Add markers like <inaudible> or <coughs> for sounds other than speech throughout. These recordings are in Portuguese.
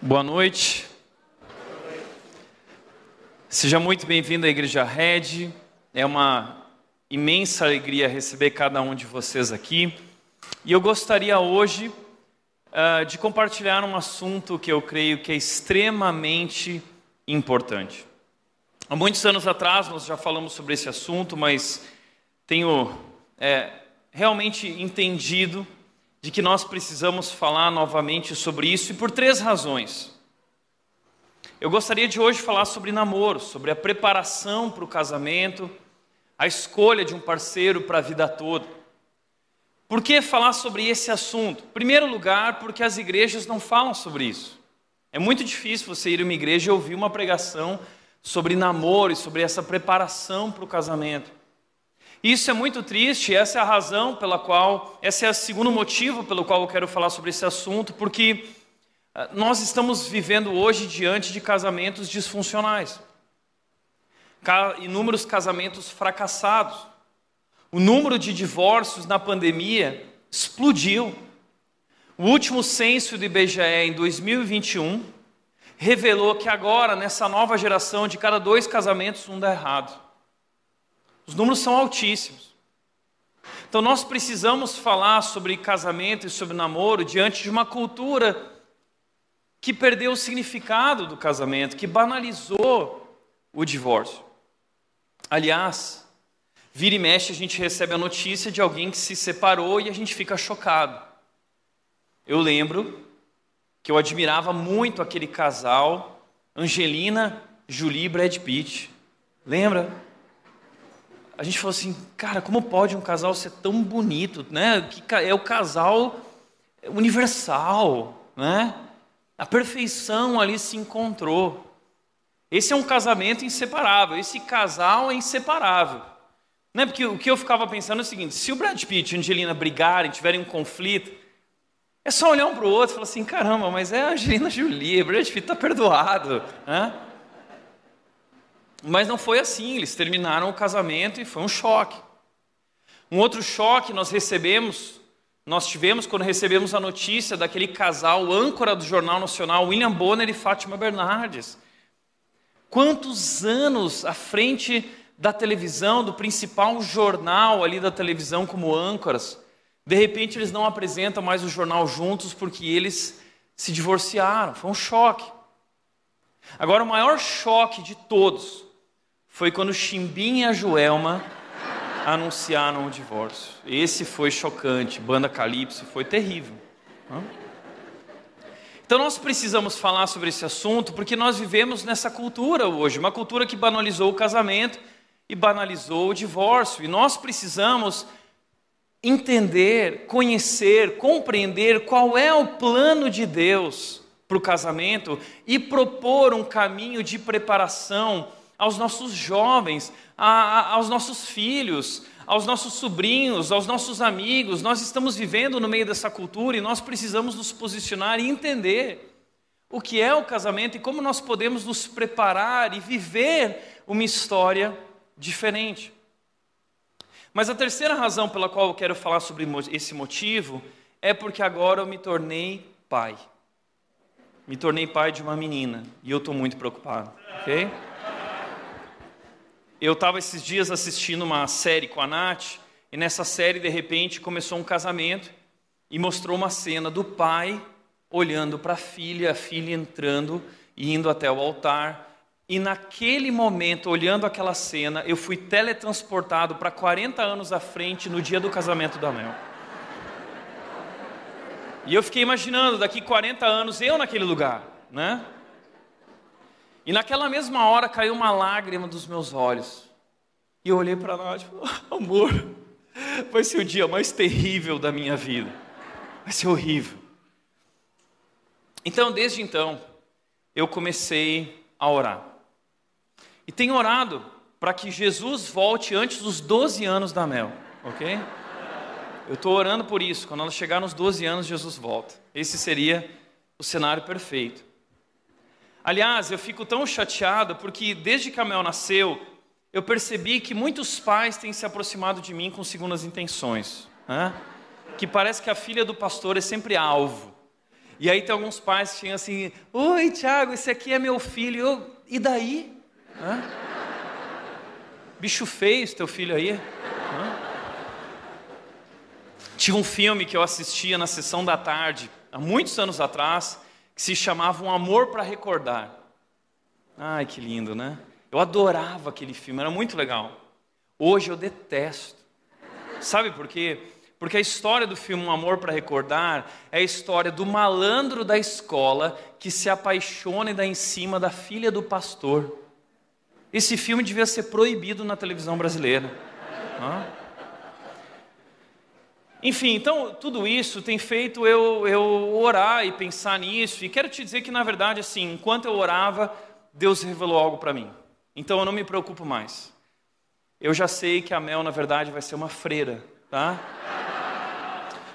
Boa noite. Seja muito bem-vindo à Igreja Red. É uma imensa alegria receber cada um de vocês aqui. E eu gostaria hoje uh, de compartilhar um assunto que eu creio que é extremamente importante. Há muitos anos atrás nós já falamos sobre esse assunto, mas tenho é, realmente entendido de que nós precisamos falar novamente sobre isso e por três razões. Eu gostaria de hoje falar sobre namoro, sobre a preparação para o casamento, a escolha de um parceiro para a vida toda. Por que falar sobre esse assunto? Em primeiro lugar, porque as igrejas não falam sobre isso. É muito difícil você ir a uma igreja e ouvir uma pregação sobre namoro e sobre essa preparação para o casamento. Isso é muito triste, essa é a razão pela qual, esse é o segundo motivo pelo qual eu quero falar sobre esse assunto, porque ah, nós estamos vivendo hoje diante de casamentos disfuncionais, inúmeros casamentos fracassados. O número de divórcios na pandemia explodiu. O último censo do IBGE em 2021 revelou que agora, nessa nova geração, de cada dois casamentos, um dá errado. Os números são altíssimos. Então nós precisamos falar sobre casamento e sobre namoro diante de uma cultura que perdeu o significado do casamento, que banalizou o divórcio. Aliás, vira e mexe a gente recebe a notícia de alguém que se separou e a gente fica chocado. Eu lembro que eu admirava muito aquele casal, Angelina, Julie e Brad Pitt. Lembra? A gente falou assim, cara, como pode um casal ser tão bonito, né? Que é o casal universal, né? A perfeição ali se encontrou. Esse é um casamento inseparável. Esse casal é inseparável. Né? Porque o que eu ficava pensando é o seguinte: se o Brad Pitt e a Angelina brigarem, tiverem um conflito, é só olhar um para o outro e falar assim: caramba, mas é a Angelina Jolie, o Brad Pitt está perdoado. Né? Mas não foi assim, eles terminaram o casamento e foi um choque. Um outro choque nós recebemos, nós tivemos quando recebemos a notícia daquele casal âncora do Jornal Nacional, William Bonner e Fátima Bernardes. Quantos anos à frente da televisão, do principal jornal ali da televisão como âncoras, de repente eles não apresentam mais o jornal juntos porque eles se divorciaram. Foi um choque. Agora, o maior choque de todos foi quando Chimbim e a Joelma anunciaram o divórcio. Esse foi chocante, banda Calypso, foi terrível. Então nós precisamos falar sobre esse assunto porque nós vivemos nessa cultura hoje, uma cultura que banalizou o casamento e banalizou o divórcio. E nós precisamos entender, conhecer, compreender qual é o plano de Deus para o casamento e propor um caminho de preparação aos nossos jovens, a, aos nossos filhos, aos nossos sobrinhos, aos nossos amigos. Nós estamos vivendo no meio dessa cultura e nós precisamos nos posicionar e entender o que é o casamento e como nós podemos nos preparar e viver uma história diferente. Mas a terceira razão pela qual eu quero falar sobre esse motivo é porque agora eu me tornei pai. Me tornei pai de uma menina e eu estou muito preocupado, ok? Eu estava esses dias assistindo uma série com a Nath, e nessa série, de repente, começou um casamento e mostrou uma cena do pai olhando para a filha, a filha entrando e indo até o altar. E naquele momento, olhando aquela cena, eu fui teletransportado para 40 anos à frente no dia do casamento da Mel. E eu fiquei imaginando, daqui 40 anos, eu naquele lugar, né? E naquela mesma hora caiu uma lágrima dos meus olhos. E eu olhei para ela e falei, amor, vai ser o dia mais terrível da minha vida. Vai ser horrível. Então, desde então, eu comecei a orar. E tenho orado para que Jesus volte antes dos 12 anos da Mel, ok? Eu estou orando por isso. Quando ela chegar nos 12 anos, Jesus volta. Esse seria o cenário perfeito. Aliás, eu fico tão chateado porque desde que a Mel nasceu, eu percebi que muitos pais têm se aproximado de mim com segundas intenções. Né? Que parece que a filha do pastor é sempre alvo. E aí tem alguns pais que chegam assim: Oi, Tiago, esse aqui é meu filho. Eu, e daí? Hã? Bicho feio esse teu filho aí. Hã? Tinha um filme que eu assistia na sessão da tarde, há muitos anos atrás, que se chamava Um Amor para Recordar. Ai, que lindo, né? Eu adorava aquele filme, era muito legal. Hoje eu detesto. Sabe por quê? Porque a história do filme Um Amor para Recordar é a história do malandro da escola que se apaixona e dá em cima da filha do pastor. Esse filme devia ser proibido na televisão brasileira. Hã? Enfim, então tudo isso tem feito eu, eu orar e pensar nisso. E quero te dizer que, na verdade, assim, enquanto eu orava, Deus revelou algo para mim. Então eu não me preocupo mais. Eu já sei que a Mel, na verdade, vai ser uma freira, tá?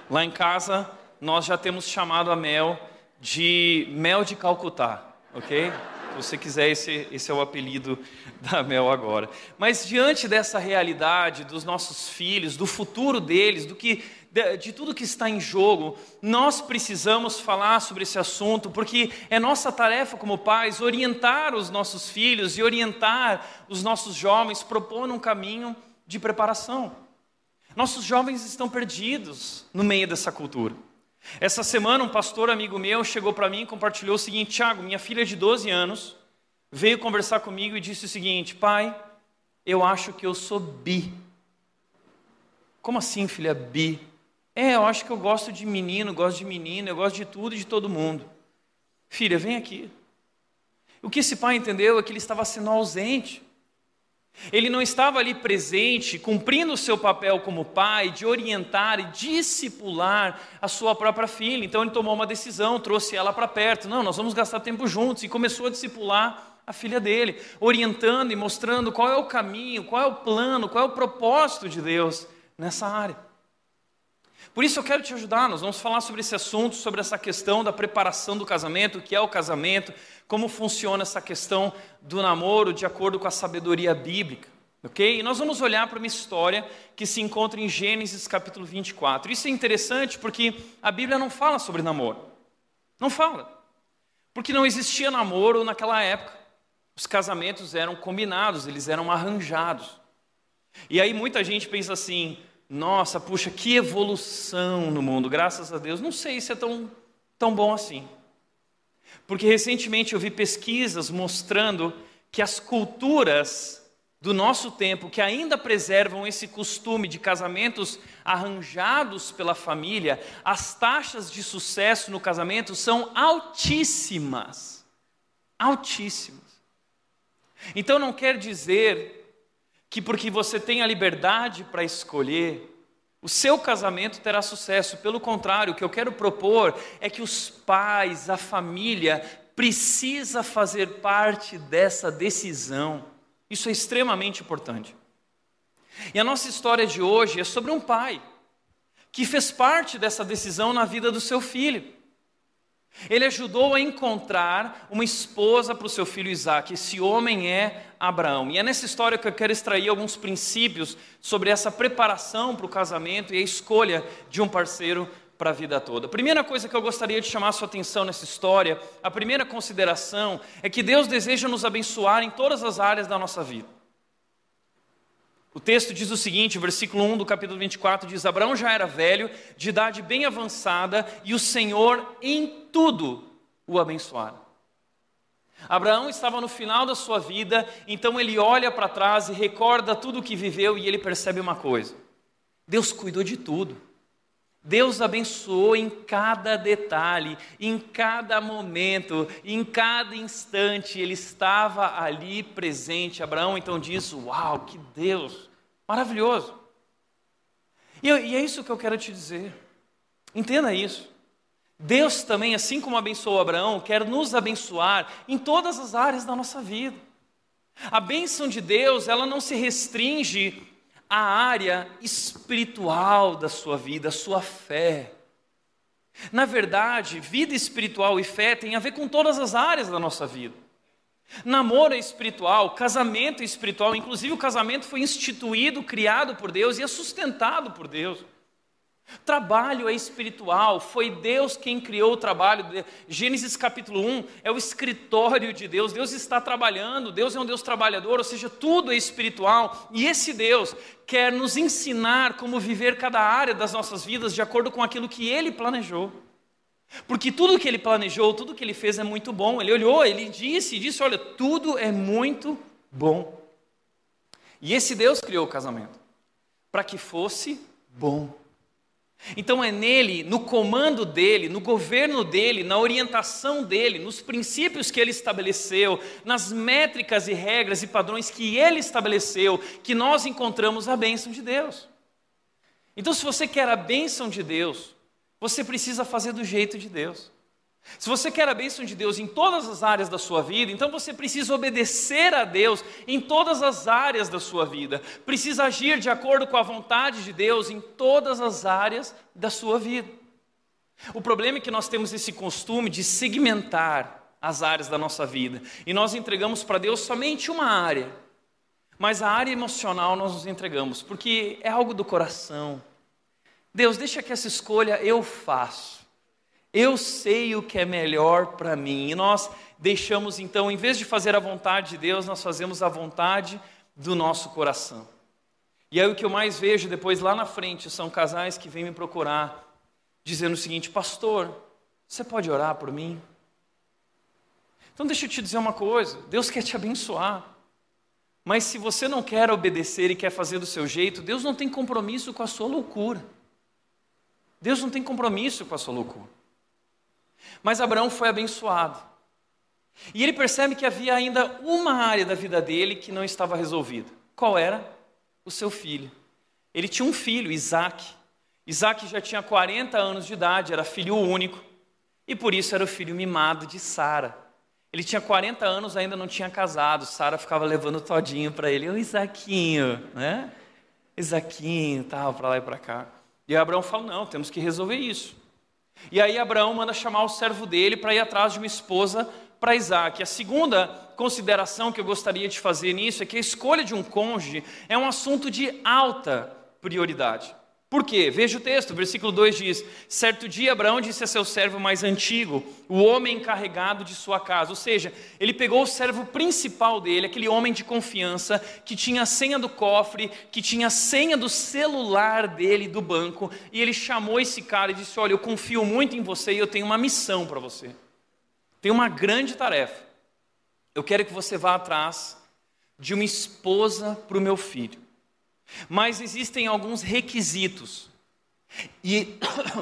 Lá em casa, nós já temos chamado a Mel de Mel de Calcutá, ok? Você quiser, esse, esse é o apelido <laughs> da Mel agora. Mas diante dessa realidade dos nossos filhos, do futuro deles, do que de, de tudo que está em jogo, nós precisamos falar sobre esse assunto, porque é nossa tarefa como pais orientar os nossos filhos e orientar os nossos jovens, propondo um caminho de preparação. Nossos jovens estão perdidos no meio dessa cultura. Essa semana, um pastor amigo meu chegou para mim e compartilhou o seguinte: Tiago, minha filha de 12 anos veio conversar comigo e disse o seguinte: Pai, eu acho que eu sou bi. Como assim, filha, bi? É, eu acho que eu gosto de menino, gosto de menina, eu gosto de tudo e de todo mundo. Filha, vem aqui. O que esse pai entendeu é que ele estava sendo ausente. Ele não estava ali presente, cumprindo o seu papel como pai, de orientar e discipular a sua própria filha. Então ele tomou uma decisão, trouxe ela para perto. Não, nós vamos gastar tempo juntos. E começou a discipular a filha dele, orientando e mostrando qual é o caminho, qual é o plano, qual é o propósito de Deus nessa área. Por isso eu quero te ajudar, nós vamos falar sobre esse assunto, sobre essa questão da preparação do casamento, o que é o casamento, como funciona essa questão do namoro de acordo com a sabedoria bíblica. Ok? E nós vamos olhar para uma história que se encontra em Gênesis capítulo 24. Isso é interessante porque a Bíblia não fala sobre namoro. Não fala. Porque não existia namoro naquela época. Os casamentos eram combinados, eles eram arranjados. E aí muita gente pensa assim: nossa, puxa, que evolução no mundo, graças a Deus. Não sei se é tão, tão bom assim. Porque recentemente eu vi pesquisas mostrando que as culturas do nosso tempo, que ainda preservam esse costume de casamentos arranjados pela família, as taxas de sucesso no casamento são altíssimas. Altíssimas. Então não quer dizer que porque você tem a liberdade para escolher, o seu casamento terá sucesso. Pelo contrário, o que eu quero propor é que os pais, a família, precisa fazer parte dessa decisão. Isso é extremamente importante. E a nossa história de hoje é sobre um pai que fez parte dessa decisão na vida do seu filho. Ele ajudou a encontrar uma esposa para o seu filho Isaac. Esse homem é Abraão. E é nessa história que eu quero extrair alguns princípios sobre essa preparação para o casamento e a escolha de um parceiro para a vida toda. A primeira coisa que eu gostaria de chamar a sua atenção nessa história, a primeira consideração, é que Deus deseja nos abençoar em todas as áreas da nossa vida. O texto diz o seguinte, versículo 1 do capítulo 24 diz: Abraão já era velho, de idade bem avançada, e o Senhor em tudo o abençoara. Abraão estava no final da sua vida, então ele olha para trás e recorda tudo o que viveu e ele percebe uma coisa: Deus cuidou de tudo. Deus abençoou em cada detalhe, em cada momento, em cada instante, Ele estava ali presente. Abraão então diz: Uau, que Deus, maravilhoso. E, e é isso que eu quero te dizer. Entenda isso. Deus também, assim como abençoou Abraão, quer nos abençoar em todas as áreas da nossa vida. A bênção de Deus, ela não se restringe a área espiritual da sua vida, a sua fé. Na verdade, vida espiritual e fé tem a ver com todas as áreas da nossa vida. Namoro é espiritual, casamento é espiritual, inclusive o casamento foi instituído, criado por Deus e é sustentado por Deus. Trabalho é espiritual, foi Deus quem criou o trabalho. Gênesis capítulo 1 é o escritório de Deus. Deus está trabalhando, Deus é um Deus trabalhador, ou seja, tudo é espiritual. E esse Deus quer nos ensinar como viver cada área das nossas vidas de acordo com aquilo que Ele planejou. Porque tudo que Ele planejou, tudo que Ele fez é muito bom. Ele olhou, Ele disse, disse: Olha, tudo é muito bom. E esse Deus criou o casamento para que fosse bom. Então é nele, no comando dele, no governo dele, na orientação dele, nos princípios que ele estabeleceu, nas métricas e regras e padrões que ele estabeleceu, que nós encontramos a bênção de Deus. Então, se você quer a bênção de Deus, você precisa fazer do jeito de Deus. Se você quer a bênção de Deus em todas as áreas da sua vida, então você precisa obedecer a Deus em todas as áreas da sua vida. Precisa agir de acordo com a vontade de Deus em todas as áreas da sua vida. O problema é que nós temos esse costume de segmentar as áreas da nossa vida e nós entregamos para Deus somente uma área. Mas a área emocional nós nos entregamos, porque é algo do coração. Deus, deixa que essa escolha eu faço. Eu sei o que é melhor para mim. E nós deixamos então, em vez de fazer a vontade de Deus, nós fazemos a vontade do nosso coração. E aí o que eu mais vejo depois lá na frente são casais que vêm me procurar dizendo o seguinte: Pastor, você pode orar por mim? Então deixa eu te dizer uma coisa: Deus quer te abençoar. Mas se você não quer obedecer e quer fazer do seu jeito, Deus não tem compromisso com a sua loucura. Deus não tem compromisso com a sua loucura. Mas Abraão foi abençoado. E ele percebe que havia ainda uma área da vida dele que não estava resolvida. Qual era? O seu filho. Ele tinha um filho, Isaac. Isaac já tinha 40 anos de idade, era filho único. E por isso era o filho mimado de Sara. Ele tinha 40 anos, ainda não tinha casado. Sara ficava levando todinho para ele. O Isaquinho, né? Isaquinho, tal, para lá e para cá. E Abraão fala: não, temos que resolver isso. E aí Abraão manda chamar o servo dele para ir atrás de uma esposa para Isaac. A segunda consideração que eu gostaria de fazer nisso é que a escolha de um cônjuge é um assunto de alta prioridade. Por quê? Veja o texto, versículo 2 diz: Certo dia Abraão disse a seu servo mais antigo, o homem encarregado de sua casa. Ou seja, ele pegou o servo principal dele, aquele homem de confiança, que tinha a senha do cofre, que tinha a senha do celular dele do banco, e ele chamou esse cara e disse: Olha, eu confio muito em você e eu tenho uma missão para você. Tenho uma grande tarefa. Eu quero que você vá atrás de uma esposa para o meu filho. Mas existem alguns requisitos. E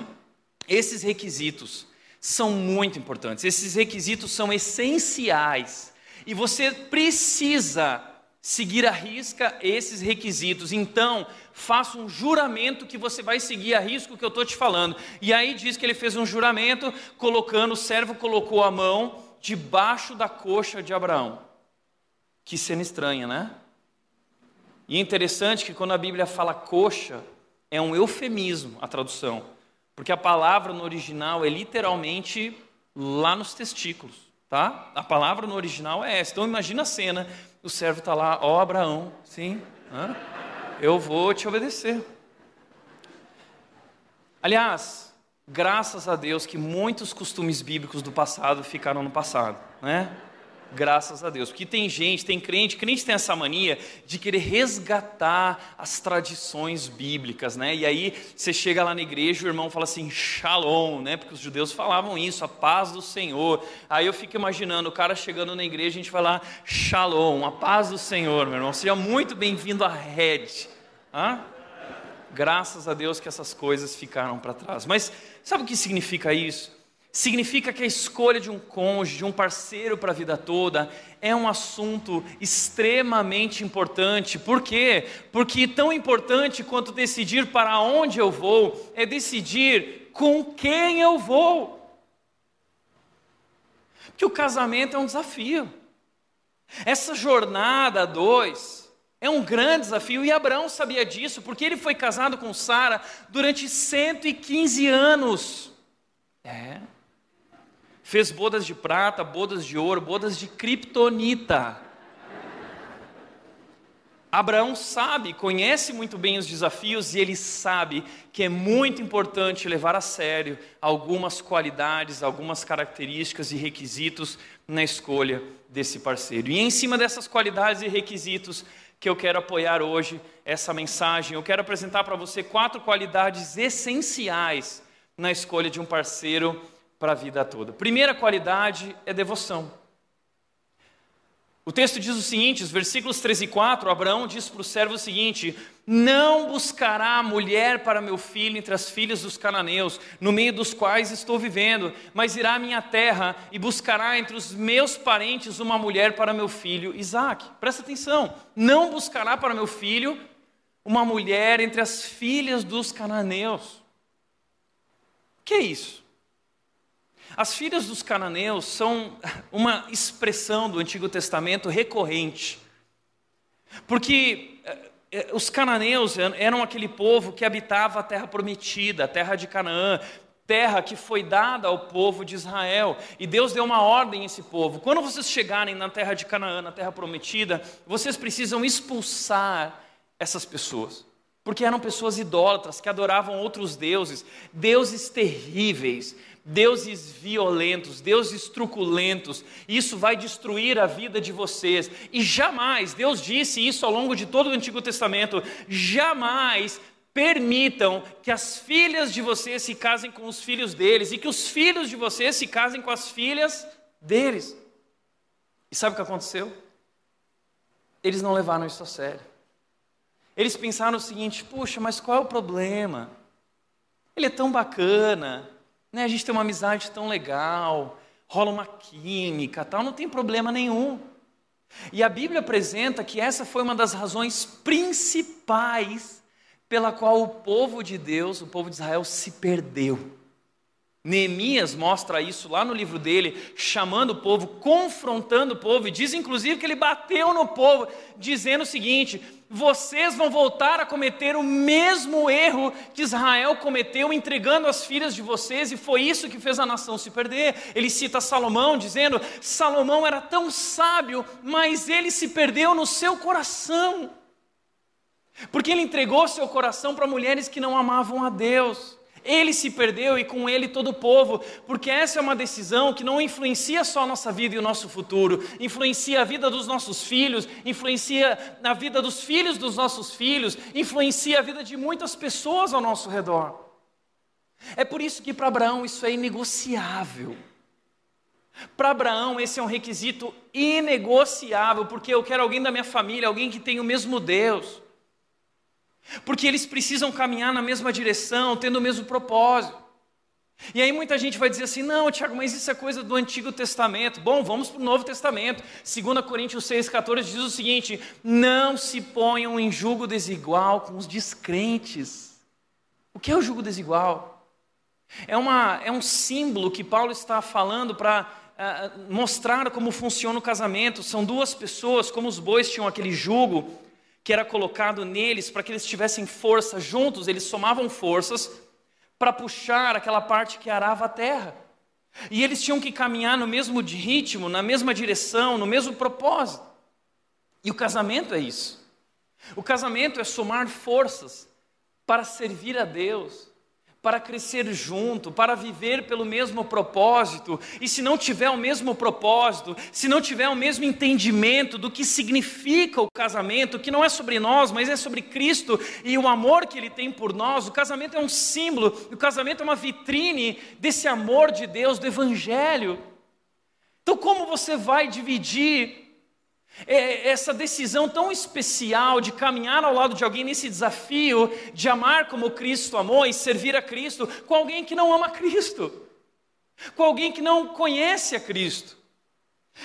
<coughs> esses requisitos são muito importantes. Esses requisitos são essenciais. E você precisa seguir à risca esses requisitos. Então, faça um juramento que você vai seguir a risco que eu estou te falando. E aí diz que ele fez um juramento, colocando, o servo colocou a mão debaixo da coxa de Abraão. Que cena estranha, né? E é interessante que quando a Bíblia fala coxa, é um eufemismo a tradução, porque a palavra no original é literalmente lá nos testículos, tá? A palavra no original é essa. Então imagina a cena, o servo está lá, ó Abraão, sim, hã? eu vou te obedecer. Aliás, graças a Deus que muitos costumes bíblicos do passado ficaram no passado, né? Graças a Deus. Porque tem gente, tem crente, crente tem essa mania de querer resgatar as tradições bíblicas, né? E aí você chega lá na igreja, o irmão fala assim, shalom, né? Porque os judeus falavam isso, a paz do Senhor. Aí eu fico imaginando o cara chegando na igreja, a gente vai lá, shalom, a paz do Senhor, meu irmão. Seja muito bem-vindo à rede. Hã? Graças a Deus que essas coisas ficaram para trás. Mas sabe o que significa isso? Significa que a escolha de um cônjuge, de um parceiro para a vida toda, é um assunto extremamente importante. Por quê? Porque tão importante quanto decidir para onde eu vou, é decidir com quem eu vou. Porque o casamento é um desafio. Essa jornada a dois é um grande desafio, e Abraão sabia disso, porque ele foi casado com Sara durante 115 anos. É. Fez bodas de prata, bodas de ouro, bodas de kriptonita. Abraão sabe, conhece muito bem os desafios e ele sabe que é muito importante levar a sério algumas qualidades, algumas características e requisitos na escolha desse parceiro. E em cima dessas qualidades e requisitos que eu quero apoiar hoje essa mensagem. Eu quero apresentar para você quatro qualidades essenciais na escolha de um parceiro para a vida toda. Primeira qualidade é devoção. O texto diz o seguinte, os versículos 13 e 4, Abraão diz para o servo o seguinte: Não buscará mulher para meu filho entre as filhas dos cananeus, no meio dos quais estou vivendo, mas irá à minha terra e buscará entre os meus parentes uma mulher para meu filho Isaque. Presta atenção, não buscará para meu filho uma mulher entre as filhas dos cananeus. O que é isso? As filhas dos cananeus são <laughs> uma expressão do Antigo Testamento recorrente. Porque eh, eh, os cananeus eram aquele povo que habitava a terra prometida, a terra de Canaã, terra que foi dada ao povo de Israel. E Deus deu uma ordem a esse povo: quando vocês chegarem na terra de Canaã, na terra prometida, vocês precisam expulsar essas pessoas. Porque eram pessoas idólatras que adoravam outros deuses, deuses terríveis, deuses violentos, deuses truculentos. Isso vai destruir a vida de vocês. E jamais, Deus disse isso ao longo de todo o Antigo Testamento, jamais permitam que as filhas de vocês se casem com os filhos deles e que os filhos de vocês se casem com as filhas deles. E sabe o que aconteceu? Eles não levaram isso a sério. Eles pensaram o seguinte: puxa, mas qual é o problema? Ele é tão bacana, né? A gente tem uma amizade tão legal, rola uma química, tal, não tem problema nenhum. E a Bíblia apresenta que essa foi uma das razões principais pela qual o povo de Deus, o povo de Israel, se perdeu. Neemias mostra isso lá no livro dele, chamando o povo, confrontando o povo, e diz inclusive que ele bateu no povo, dizendo o seguinte: vocês vão voltar a cometer o mesmo erro que Israel cometeu, entregando as filhas de vocês, e foi isso que fez a nação se perder. Ele cita Salomão, dizendo: Salomão era tão sábio, mas ele se perdeu no seu coração, porque ele entregou seu coração para mulheres que não amavam a Deus. Ele se perdeu e com ele todo o povo, porque essa é uma decisão que não influencia só a nossa vida e o nosso futuro, influencia a vida dos nossos filhos, influencia a vida dos filhos dos nossos filhos, influencia a vida de muitas pessoas ao nosso redor. É por isso que para Abraão isso é inegociável. Para Abraão, esse é um requisito inegociável, porque eu quero alguém da minha família, alguém que tem o mesmo Deus. Porque eles precisam caminhar na mesma direção, tendo o mesmo propósito. E aí muita gente vai dizer assim: não, Tiago, mas isso é coisa do Antigo Testamento. Bom, vamos para o Novo Testamento. 2 Coríntios 6,14 diz o seguinte: não se ponham em julgo desigual com os descrentes. O que é o julgo desigual? É, uma, é um símbolo que Paulo está falando para uh, mostrar como funciona o casamento. São duas pessoas, como os bois tinham aquele jugo que era colocado neles para que eles tivessem força juntos, eles somavam forças para puxar aquela parte que arava a terra. E eles tinham que caminhar no mesmo ritmo, na mesma direção, no mesmo propósito. E o casamento é isso. O casamento é somar forças para servir a Deus, para crescer junto, para viver pelo mesmo propósito. E se não tiver o mesmo propósito, se não tiver o mesmo entendimento do que significa o casamento, que não é sobre nós, mas é sobre Cristo e o amor que Ele tem por nós, o casamento é um símbolo, o casamento é uma vitrine desse amor de Deus, do Evangelho. Então, como você vai dividir é essa decisão tão especial de caminhar ao lado de alguém nesse desafio de amar como Cristo amou e servir a Cristo com alguém que não ama Cristo, com alguém que não conhece a Cristo.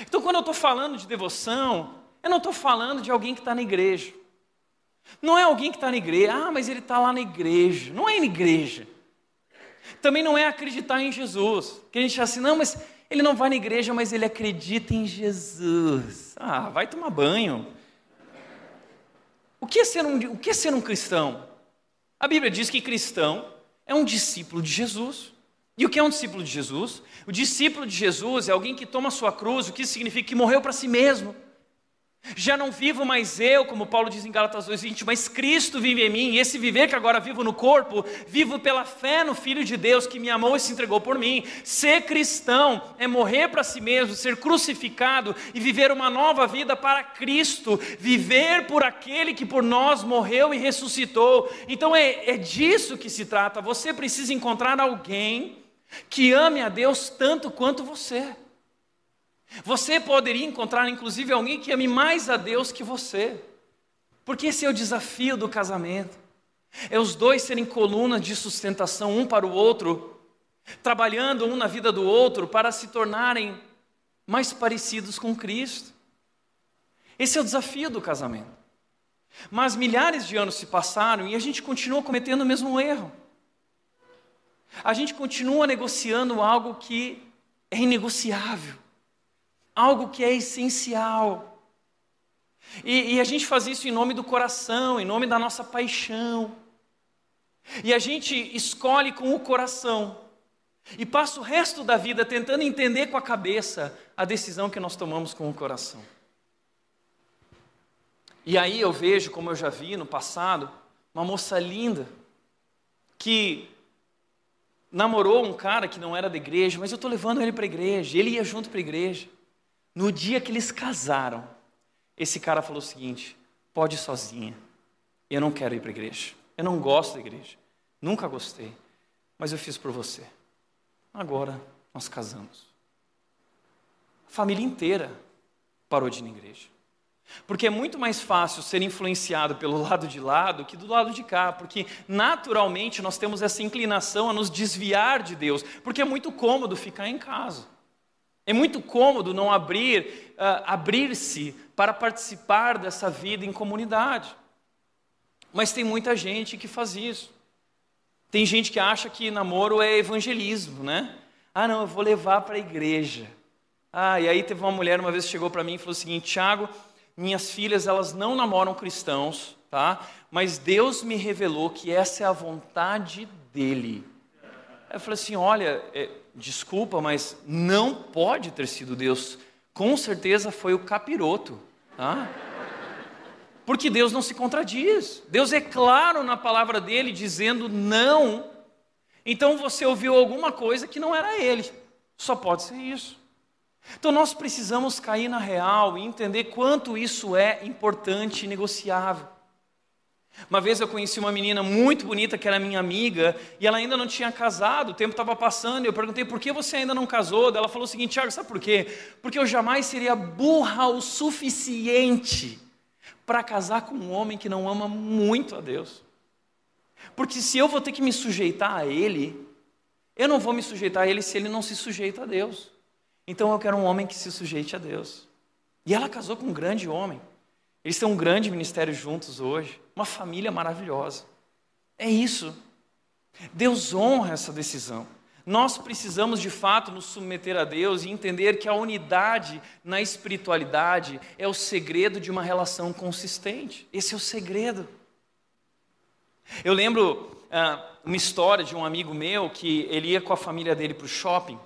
Então, quando eu estou falando de devoção, eu não estou falando de alguém que está na igreja. Não é alguém que está na igreja, ah, mas ele está lá na igreja. Não é na igreja. Também não é acreditar em Jesus. Que a gente acha assim, não, mas ele não vai na igreja, mas ele acredita em Jesus. Ah, vai tomar banho. O que é ser um, o que é ser um cristão? A Bíblia diz que cristão é um discípulo de Jesus. E o que é um discípulo de Jesus? O discípulo de Jesus é alguém que toma sua cruz, o que significa que morreu para si mesmo. Já não vivo mais eu, como Paulo diz em Gálatas 2:20, mas Cristo vive em mim, e esse viver que agora vivo no corpo, vivo pela fé no Filho de Deus que me amou e se entregou por mim. Ser cristão é morrer para si mesmo, ser crucificado e viver uma nova vida para Cristo, viver por aquele que por nós morreu e ressuscitou. Então é, é disso que se trata. Você precisa encontrar alguém que ame a Deus tanto quanto você. Você poderia encontrar, inclusive, alguém que ame mais a Deus que você. Porque esse é o desafio do casamento. É os dois serem colunas de sustentação um para o outro, trabalhando um na vida do outro para se tornarem mais parecidos com Cristo. Esse é o desafio do casamento. Mas milhares de anos se passaram e a gente continua cometendo o mesmo erro. A gente continua negociando algo que é inegociável algo que é essencial. E, e, a gente faz isso em nome do coração, em nome da nossa paixão. E a gente escolhe com o coração. E passa o resto da vida tentando entender com a cabeça a decisão que nós tomamos com o coração. E aí eu vejo, como eu já vi no passado, uma moça linda que namorou um cara que não era da igreja, mas eu estou levando ele para a igreja, ele ia junto para a igreja. No dia que eles casaram, esse cara falou o seguinte: pode ir sozinha. Eu não quero ir para a igreja. Eu não gosto da igreja. Nunca gostei. Mas eu fiz por você. Agora nós casamos. A família inteira parou de ir na igreja. Porque é muito mais fácil ser influenciado pelo lado de lá do que do lado de cá, porque naturalmente nós temos essa inclinação a nos desviar de Deus, porque é muito cômodo ficar em casa. É muito cômodo não abrir, uh, abrir-se para participar dessa vida em comunidade. Mas tem muita gente que faz isso. Tem gente que acha que namoro é evangelismo, né? Ah, não, eu vou levar para a igreja. Ah, e aí teve uma mulher uma vez chegou para mim e falou o seguinte: Tiago, minhas filhas elas não namoram cristãos, tá? Mas Deus me revelou que essa é a vontade dele. Eu falei assim: olha, é, desculpa, mas não pode ter sido Deus. Com certeza foi o capiroto. Tá? Porque Deus não se contradiz. Deus é claro na palavra dele dizendo não. Então você ouviu alguma coisa que não era ele. Só pode ser isso. Então nós precisamos cair na real e entender quanto isso é importante e negociável. Uma vez eu conheci uma menina muito bonita que era minha amiga e ela ainda não tinha casado, o tempo estava passando e eu perguntei por que você ainda não casou. Ela falou o seguinte: Tiago, sabe por quê? Porque eu jamais seria burra o suficiente para casar com um homem que não ama muito a Deus. Porque se eu vou ter que me sujeitar a ele, eu não vou me sujeitar a ele se ele não se sujeita a Deus. Então eu quero um homem que se sujeite a Deus. E ela casou com um grande homem. Eles têm um grande ministério juntos hoje, uma família maravilhosa. É isso. Deus honra essa decisão. Nós precisamos de fato nos submeter a Deus e entender que a unidade na espiritualidade é o segredo de uma relação consistente. Esse é o segredo. Eu lembro ah, uma história de um amigo meu que ele ia com a família dele para o shopping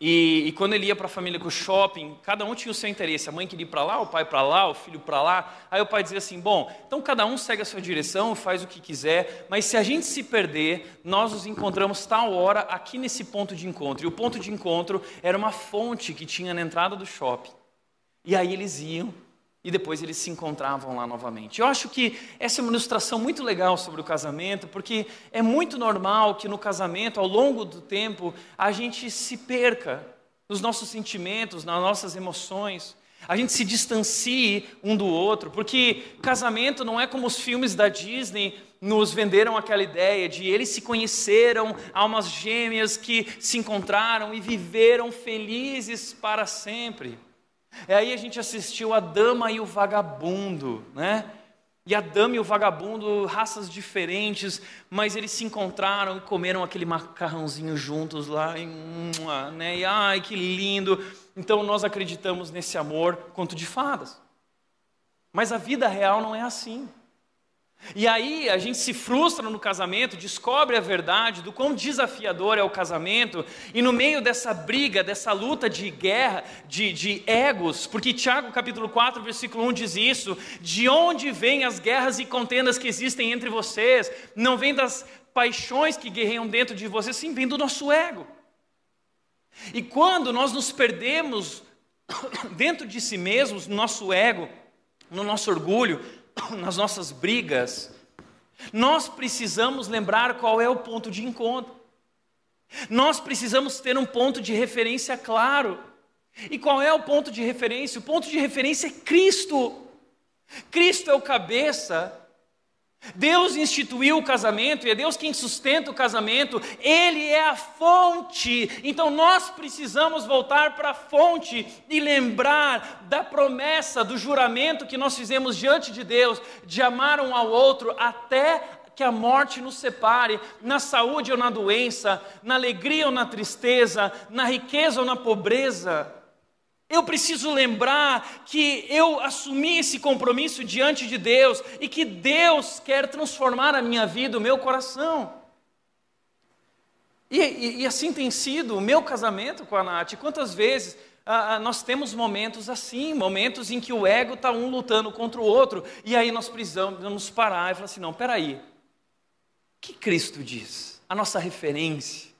e, e, quando ele ia para a família com o shopping, cada um tinha o seu interesse. A mãe queria ir para lá, o pai para lá, o filho para lá. Aí o pai dizia assim: Bom, então cada um segue a sua direção, faz o que quiser, mas se a gente se perder, nós nos encontramos tal hora aqui nesse ponto de encontro. E o ponto de encontro era uma fonte que tinha na entrada do shopping. E aí eles iam e depois eles se encontravam lá novamente. Eu acho que essa é uma ilustração muito legal sobre o casamento, porque é muito normal que no casamento, ao longo do tempo, a gente se perca nos nossos sentimentos, nas nossas emoções. A gente se distancie um do outro, porque casamento não é como os filmes da Disney nos venderam aquela ideia de eles se conheceram, almas gêmeas que se encontraram e viveram felizes para sempre. E aí a gente assistiu a Dama e o Vagabundo, né? E a dama e o vagabundo, raças diferentes, mas eles se encontraram e comeram aquele macarrãozinho juntos lá, e, né? E ai, que lindo! Então nós acreditamos nesse amor conto de fadas. Mas a vida real não é assim. E aí a gente se frustra no casamento, descobre a verdade do quão desafiador é o casamento, e no meio dessa briga, dessa luta de guerra, de, de egos, porque Tiago capítulo 4, versículo 1 diz isso: de onde vêm as guerras e contendas que existem entre vocês? Não vem das paixões que guerreiam dentro de vocês, sim, vem do nosso ego. E quando nós nos perdemos <coughs> dentro de si mesmos, no nosso ego, no nosso orgulho, <coughs> nas nossas brigas, nós precisamos lembrar qual é o ponto de encontro. Nós precisamos ter um ponto de referência claro. E qual é o ponto de referência? O ponto de referência é Cristo. Cristo é o cabeça Deus instituiu o casamento e é Deus quem sustenta o casamento, Ele é a fonte. Então nós precisamos voltar para a fonte e lembrar da promessa, do juramento que nós fizemos diante de Deus, de amar um ao outro até que a morte nos separe, na saúde ou na doença, na alegria ou na tristeza, na riqueza ou na pobreza. Eu preciso lembrar que eu assumi esse compromisso diante de Deus e que Deus quer transformar a minha vida, o meu coração. E, e, e assim tem sido o meu casamento com a Nath. Quantas vezes ah, ah nós temos momentos assim, momentos em que o ego está um lutando contra o outro, e aí nós precisamos parar e falar assim: não, peraí, o que Cristo diz? A nossa referência,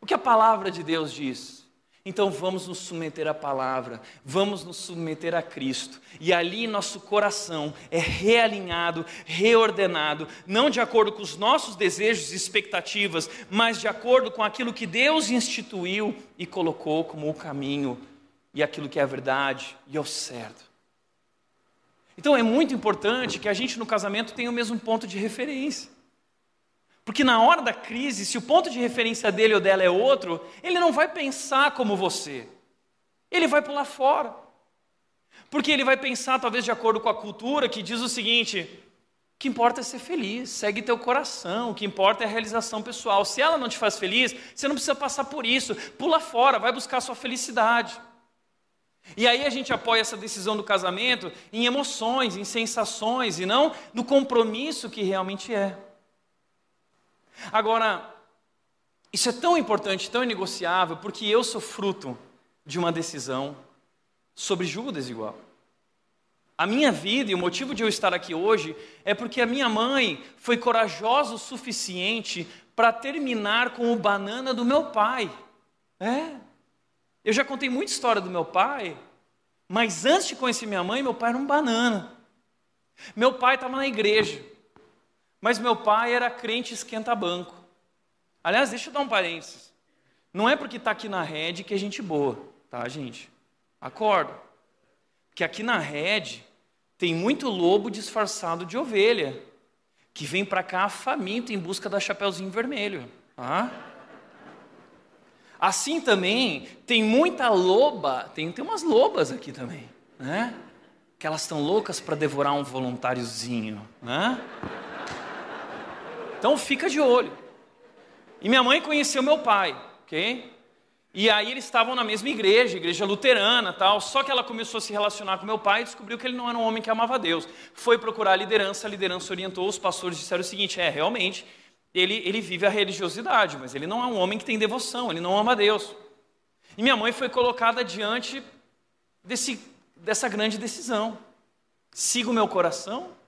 o que a palavra de Deus diz? Então vamos nos submeter à palavra, vamos nos submeter a Cristo, e ali nosso coração é realinhado, reordenado, não de acordo com os nossos desejos e expectativas, mas de acordo com aquilo que Deus instituiu e colocou como o caminho, e aquilo que é a verdade e é o certo. Então é muito importante que a gente no casamento tenha o mesmo ponto de referência. Porque na hora da crise, se o ponto de referência dele ou dela é outro, ele não vai pensar como você. Ele vai pular fora. Porque ele vai pensar, talvez de acordo com a cultura, que diz o seguinte: o que importa é ser feliz, segue teu coração, o que importa é a realização pessoal. Se ela não te faz feliz, você não precisa passar por isso. Pula fora, vai buscar a sua felicidade. E aí a gente apoia essa decisão do casamento em emoções, em sensações, e não no compromisso que realmente é. Agora, isso é tão importante, tão inegociável, porque eu sou fruto de uma decisão sobre julgo desigual. A minha vida e o motivo de eu estar aqui hoje é porque a minha mãe foi corajosa o suficiente para terminar com o banana do meu pai. É. Eu já contei muita história do meu pai, mas antes de conhecer minha mãe, meu pai era um banana. Meu pai estava na igreja. Mas meu pai era crente esquenta-banco. Aliás, deixa eu dar um parênteses. Não é porque está aqui na rede que é gente boa, tá, gente? Acorda. Que aqui na rede tem muito lobo disfarçado de ovelha, que vem para cá faminto em busca da chapeuzinho vermelho. Tá? Assim também tem muita loba, tem, tem umas lobas aqui também, né? Que elas estão loucas para devorar um voluntáriozinho, né? Então fica de olho. E minha mãe conheceu meu pai, ok? E aí eles estavam na mesma igreja, igreja luterana tal. Só que ela começou a se relacionar com meu pai e descobriu que ele não era um homem que amava Deus. Foi procurar a liderança, a liderança orientou, os pastores disseram o seguinte: é, realmente, ele, ele vive a religiosidade, mas ele não é um homem que tem devoção, ele não ama Deus. E minha mãe foi colocada diante desse, dessa grande decisão: sigo meu coração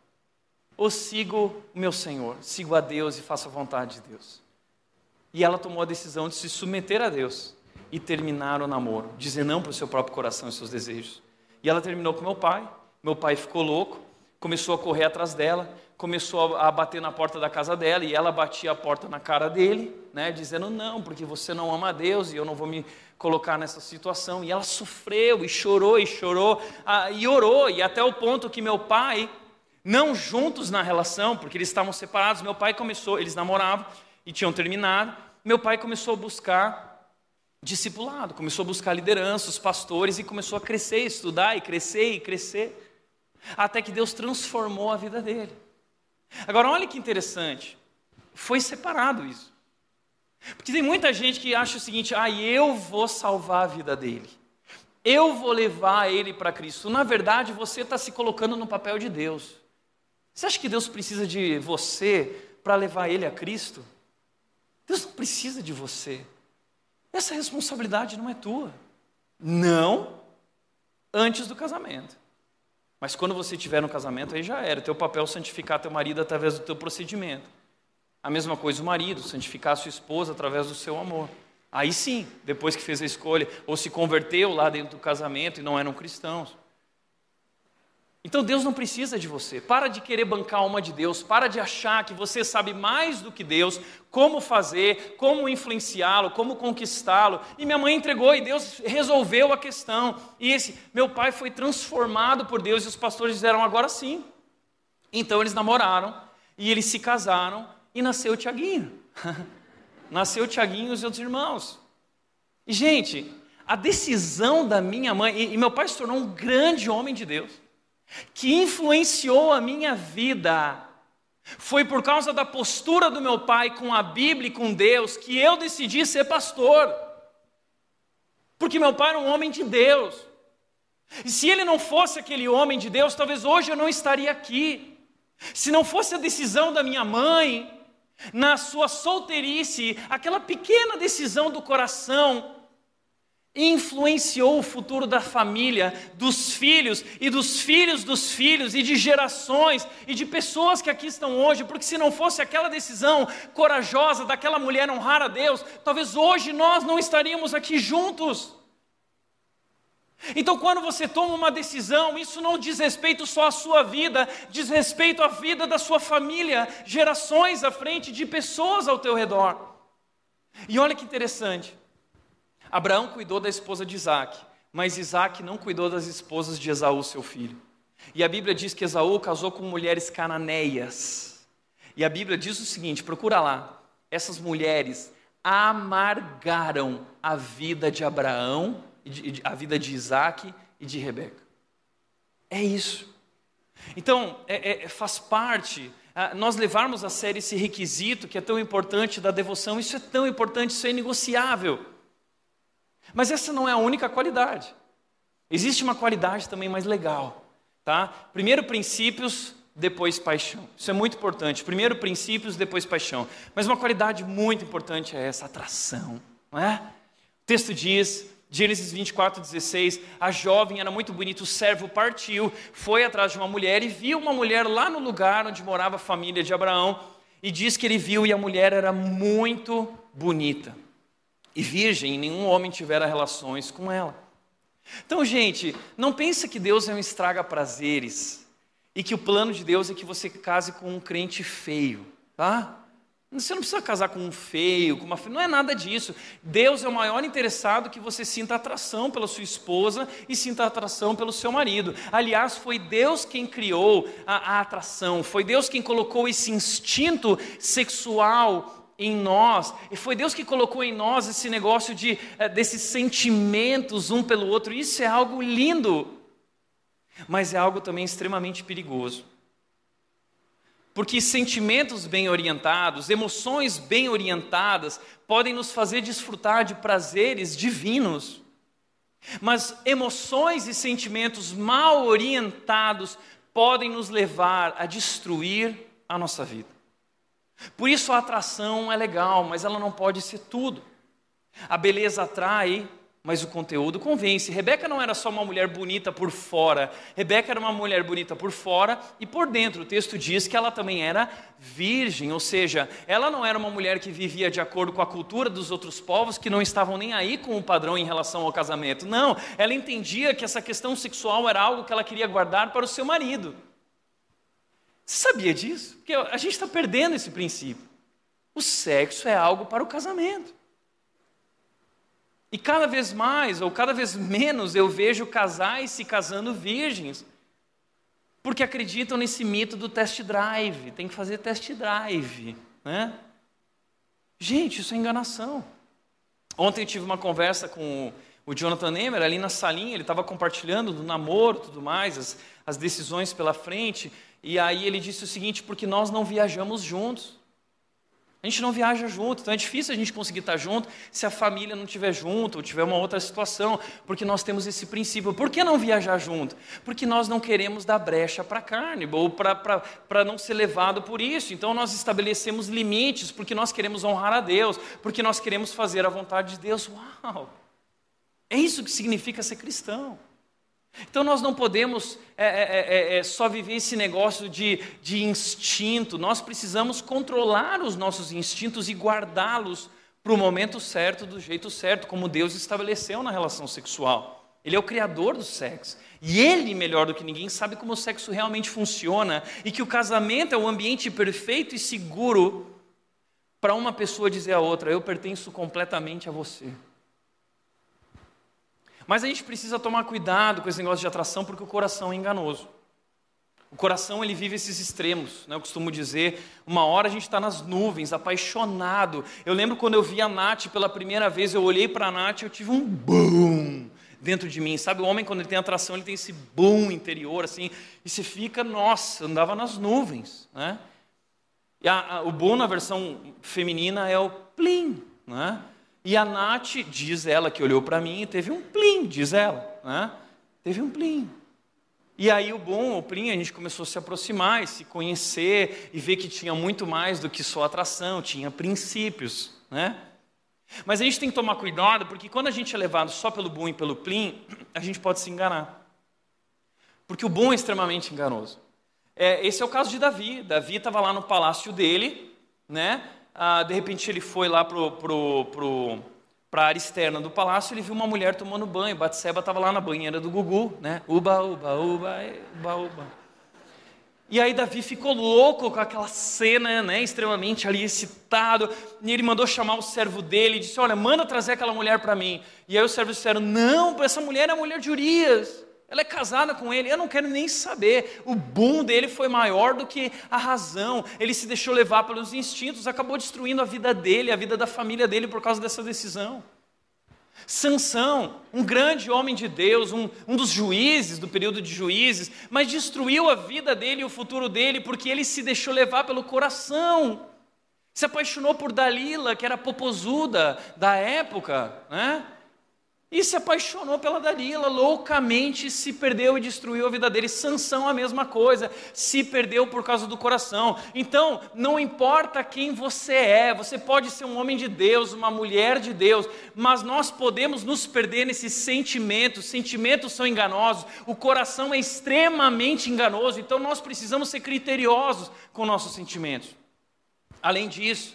ou sigo o meu Senhor, sigo a Deus e faço a vontade de Deus? E ela tomou a decisão de se submeter a Deus e terminar o namoro, dizer não para o seu próprio coração e seus desejos. E ela terminou com meu pai. Meu pai ficou louco, começou a correr atrás dela, começou a bater na porta da casa dela e ela batia a porta na cara dele, né, dizendo não, porque você não ama a Deus e eu não vou me colocar nessa situação. E ela sofreu e chorou e chorou ah, e orou e até o ponto que meu pai não juntos na relação, porque eles estavam separados. Meu pai começou, eles namoravam e tinham terminado. Meu pai começou a buscar discipulado, começou a buscar liderança, os pastores e começou a crescer, estudar e crescer e crescer, até que Deus transformou a vida dele. Agora, olha que interessante, foi separado isso. Porque tem muita gente que acha o seguinte: ah, eu vou salvar a vida dele, eu vou levar ele para Cristo. Na verdade, você está se colocando no papel de Deus. Você acha que Deus precisa de você para levar ele a Cristo? Deus não precisa de você. Essa responsabilidade não é tua. Não antes do casamento. Mas quando você tiver no casamento, aí já era. Teu papel é santificar teu marido através do teu procedimento. A mesma coisa o marido, santificar a sua esposa através do seu amor. Aí sim, depois que fez a escolha, ou se converteu lá dentro do casamento e não eram cristãos. Então Deus não precisa de você. Para de querer bancar uma de Deus. Para de achar que você sabe mais do que Deus, como fazer, como influenciá-lo, como conquistá-lo. E minha mãe entregou e Deus resolveu a questão. E esse meu pai foi transformado por Deus e os pastores disseram agora sim. Então eles namoraram e eles se casaram e nasceu o Tiaguinho. <laughs> nasceu o Tiaguinho e os outros irmãos. E gente, a decisão da minha mãe e, e meu pai se tornou um grande homem de Deus que influenciou a minha vida foi por causa da postura do meu pai com a Bíblia e com Deus que eu decidi ser pastor. Porque meu pai era um homem de Deus. E se ele não fosse aquele homem de Deus, talvez hoje eu não estaria aqui. Se não fosse a decisão da minha mãe, na sua solteirice, aquela pequena decisão do coração, influenciou o futuro da família, dos filhos e dos filhos dos filhos e de gerações e de pessoas que aqui estão hoje, porque se não fosse aquela decisão corajosa daquela mulher honrar a Deus, talvez hoje nós não estaríamos aqui juntos. Então, quando você toma uma decisão, isso não diz respeito só à sua vida, diz respeito à vida da sua família, gerações à frente de pessoas ao teu redor. E olha que interessante. Abraão cuidou da esposa de Isaac, mas Isaac não cuidou das esposas de Esaú, seu filho. E a Bíblia diz que Esaú casou com mulheres cananeias. E a Bíblia diz o seguinte: procura lá, essas mulheres amargaram a vida de Abraão, a vida de Isaac e de Rebeca. É isso. Então, é, é, faz parte ah, nós levarmos a sério esse requisito que é tão importante da devoção, isso é tão importante, isso é negociável. Mas essa não é a única qualidade. Existe uma qualidade também mais legal, tá? Primeiro princípios, depois paixão. Isso é muito importante. Primeiro princípios, depois paixão. Mas uma qualidade muito importante é essa atração, não é? O texto diz, Gênesis 24, 16, a jovem era muito bonita, o servo partiu, foi atrás de uma mulher e viu uma mulher lá no lugar onde morava a família de Abraão, e diz que ele viu e a mulher era muito bonita e virgem, nenhum homem tivera relações com ela. Então, gente, não pense que Deus é um estraga prazeres e que o plano de Deus é que você case com um crente feio, tá? Você não precisa casar com um feio, com uma feia, não é nada disso. Deus é o maior interessado que você sinta atração pela sua esposa e sinta atração pelo seu marido. Aliás, foi Deus quem criou a, a atração, foi Deus quem colocou esse instinto sexual em nós, e foi Deus que colocou em nós esse negócio de eh, desses sentimentos um pelo outro. Isso é algo lindo, mas é algo também extremamente perigoso. Porque sentimentos bem orientados, emoções bem orientadas, podem nos fazer desfrutar de prazeres divinos. Mas emoções e sentimentos mal orientados podem nos levar a destruir a nossa vida. Por isso a atração é legal, mas ela não pode ser tudo. A beleza atrai, mas o conteúdo convence. Rebeca não era só uma mulher bonita por fora, Rebeca era uma mulher bonita por fora e por dentro. O texto diz que ela também era virgem, ou seja, ela não era uma mulher que vivia de acordo com a cultura dos outros povos que não estavam nem aí com o padrão em relação ao casamento. Não, ela entendia que essa questão sexual era algo que ela queria guardar para o seu marido. Você sabia disso? Porque a gente está perdendo esse princípio. O sexo é algo para o casamento. E cada vez mais, ou cada vez menos, eu vejo casais se casando virgens, porque acreditam nesse mito do test drive. Tem que fazer test drive. Né? Gente, isso é enganação. Ontem eu tive uma conversa com o Jonathan Nemer ali na salinha, ele estava compartilhando do namoro tudo mais, as, as decisões pela frente. E aí ele disse o seguinte: porque nós não viajamos juntos. A gente não viaja junto, então é difícil a gente conseguir estar junto se a família não estiver junto ou tiver uma outra situação, porque nós temos esse princípio. Por que não viajar junto? Porque nós não queremos dar brecha para a carne ou para não ser levado por isso. Então nós estabelecemos limites porque nós queremos honrar a Deus, porque nós queremos fazer a vontade de Deus. Uau! É isso que significa ser cristão. Então nós não podemos é é, é, é, é, só viver esse negócio de, de instinto, nós precisamos controlar os nossos instintos e guardá-los para o momento certo, do jeito certo, como Deus estabeleceu na relação sexual. Ele é o criador do sexo. E ele, melhor do que ninguém, sabe como o sexo realmente funciona e que o casamento é o ambiente perfeito e seguro para uma pessoa dizer a outra: Eu pertenço completamente a você. Mas a gente precisa tomar cuidado com esse negócio de atração, porque o coração é enganoso. O coração ele vive esses extremos, né? eu costumo dizer. Uma hora a gente está nas nuvens, apaixonado. Eu lembro quando eu vi a Nath pela primeira vez, eu olhei para a Nath e eu tive um boom dentro de mim. Sabe, o homem quando ele tem atração, ele tem esse boom interior, assim, e você fica, nossa, andava nas nuvens. Né? E a, a, o boom na versão feminina é o plim, né? E a Nath, diz ela que olhou para mim e teve um plim, diz ela. Né? Teve um plim. E aí o bom, o plim, a gente começou a se aproximar e se conhecer e ver que tinha muito mais do que só atração, tinha princípios. Né? Mas a gente tem que tomar cuidado, porque quando a gente é levado só pelo bom e pelo plim, a gente pode se enganar. Porque o bom é extremamente enganoso. É, esse é o caso de Davi. Davi estava lá no palácio dele, né? Ah, de repente ele foi lá para pro, pro, a área externa do palácio, ele viu uma mulher tomando banho, Batseba estava lá na banheira do Gugu, né? Uba, uba, uba, uba, uba. E aí Davi ficou louco com aquela cena, né, extremamente ali excitado, e ele mandou chamar o servo dele e disse, olha, manda trazer aquela mulher para mim. E aí os servos disseram, não, essa mulher é a mulher de Urias. Ela é casada com ele, eu não quero nem saber. O boom dele foi maior do que a razão. Ele se deixou levar pelos instintos, acabou destruindo a vida dele, a vida da família dele por causa dessa decisão. Sansão, um grande homem de Deus, um, um dos juízes do período de juízes, mas destruiu a vida dele e o futuro dele porque ele se deixou levar pelo coração. Se apaixonou por Dalila, que era popozuda da época, né? E se apaixonou pela Dalila, loucamente se perdeu e destruiu a vida dele. Sansão a mesma coisa, se perdeu por causa do coração. Então, não importa quem você é, você pode ser um homem de Deus, uma mulher de Deus, mas nós podemos nos perder nesses sentimentos. Sentimentos são enganosos, o coração é extremamente enganoso, então nós precisamos ser criteriosos com nossos sentimentos. Além disso,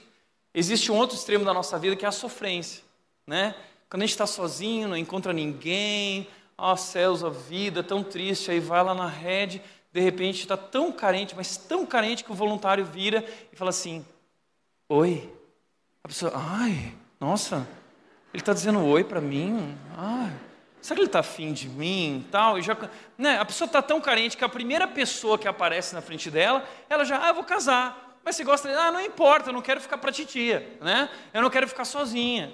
existe um outro extremo da nossa vida que é a sofrência, né? Quando a gente está sozinho, não encontra ninguém, ó oh, céus, a vida, tão triste, aí vai lá na rede, de repente está tão carente, mas tão carente que o voluntário vira e fala assim: Oi. A pessoa, ai, nossa, ele está dizendo oi para mim? Ai, será que ele está afim de mim? Tal, e já, né, a pessoa está tão carente que a primeira pessoa que aparece na frente dela, ela já, ah, eu vou casar. Mas você gosta ah, não importa, eu não quero ficar para titia, né? Eu não quero ficar sozinha.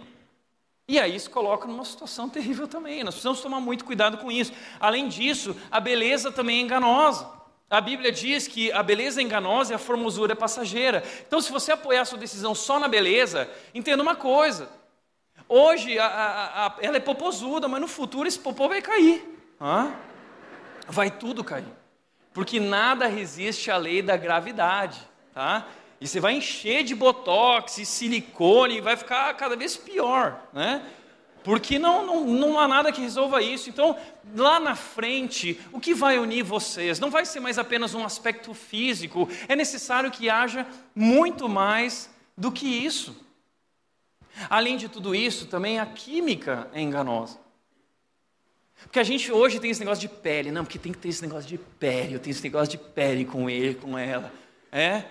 E aí se coloca numa situação <laughs> terrível também. Nós precisamos tomar muito cuidado com isso. Além disso, a beleza também é enganosa. A Bíblia diz que a beleza é enganosa e a formosura é passageira. Então, se você apoiar sua decisão só na beleza, entenda uma coisa. Hoje a, a, a, ela é popozuda, mas no futuro esse popô vai cair. Hã? Vai tudo cair. Porque nada resiste à lei da gravidade. Tá? E você vai encher de botox e silicone e vai ficar cada vez pior, né? Porque não, não, não há nada que resolva isso. Então, lá na frente, o que vai unir vocês? Não vai ser mais apenas um aspecto físico, é necessário que haja muito mais do que isso. Além de tudo isso, também a química é enganosa. Porque a gente hoje tem esse negócio de pele, não, porque tem que ter esse negócio de pele, eu tenho esse negócio de pele com ele, com ela. É?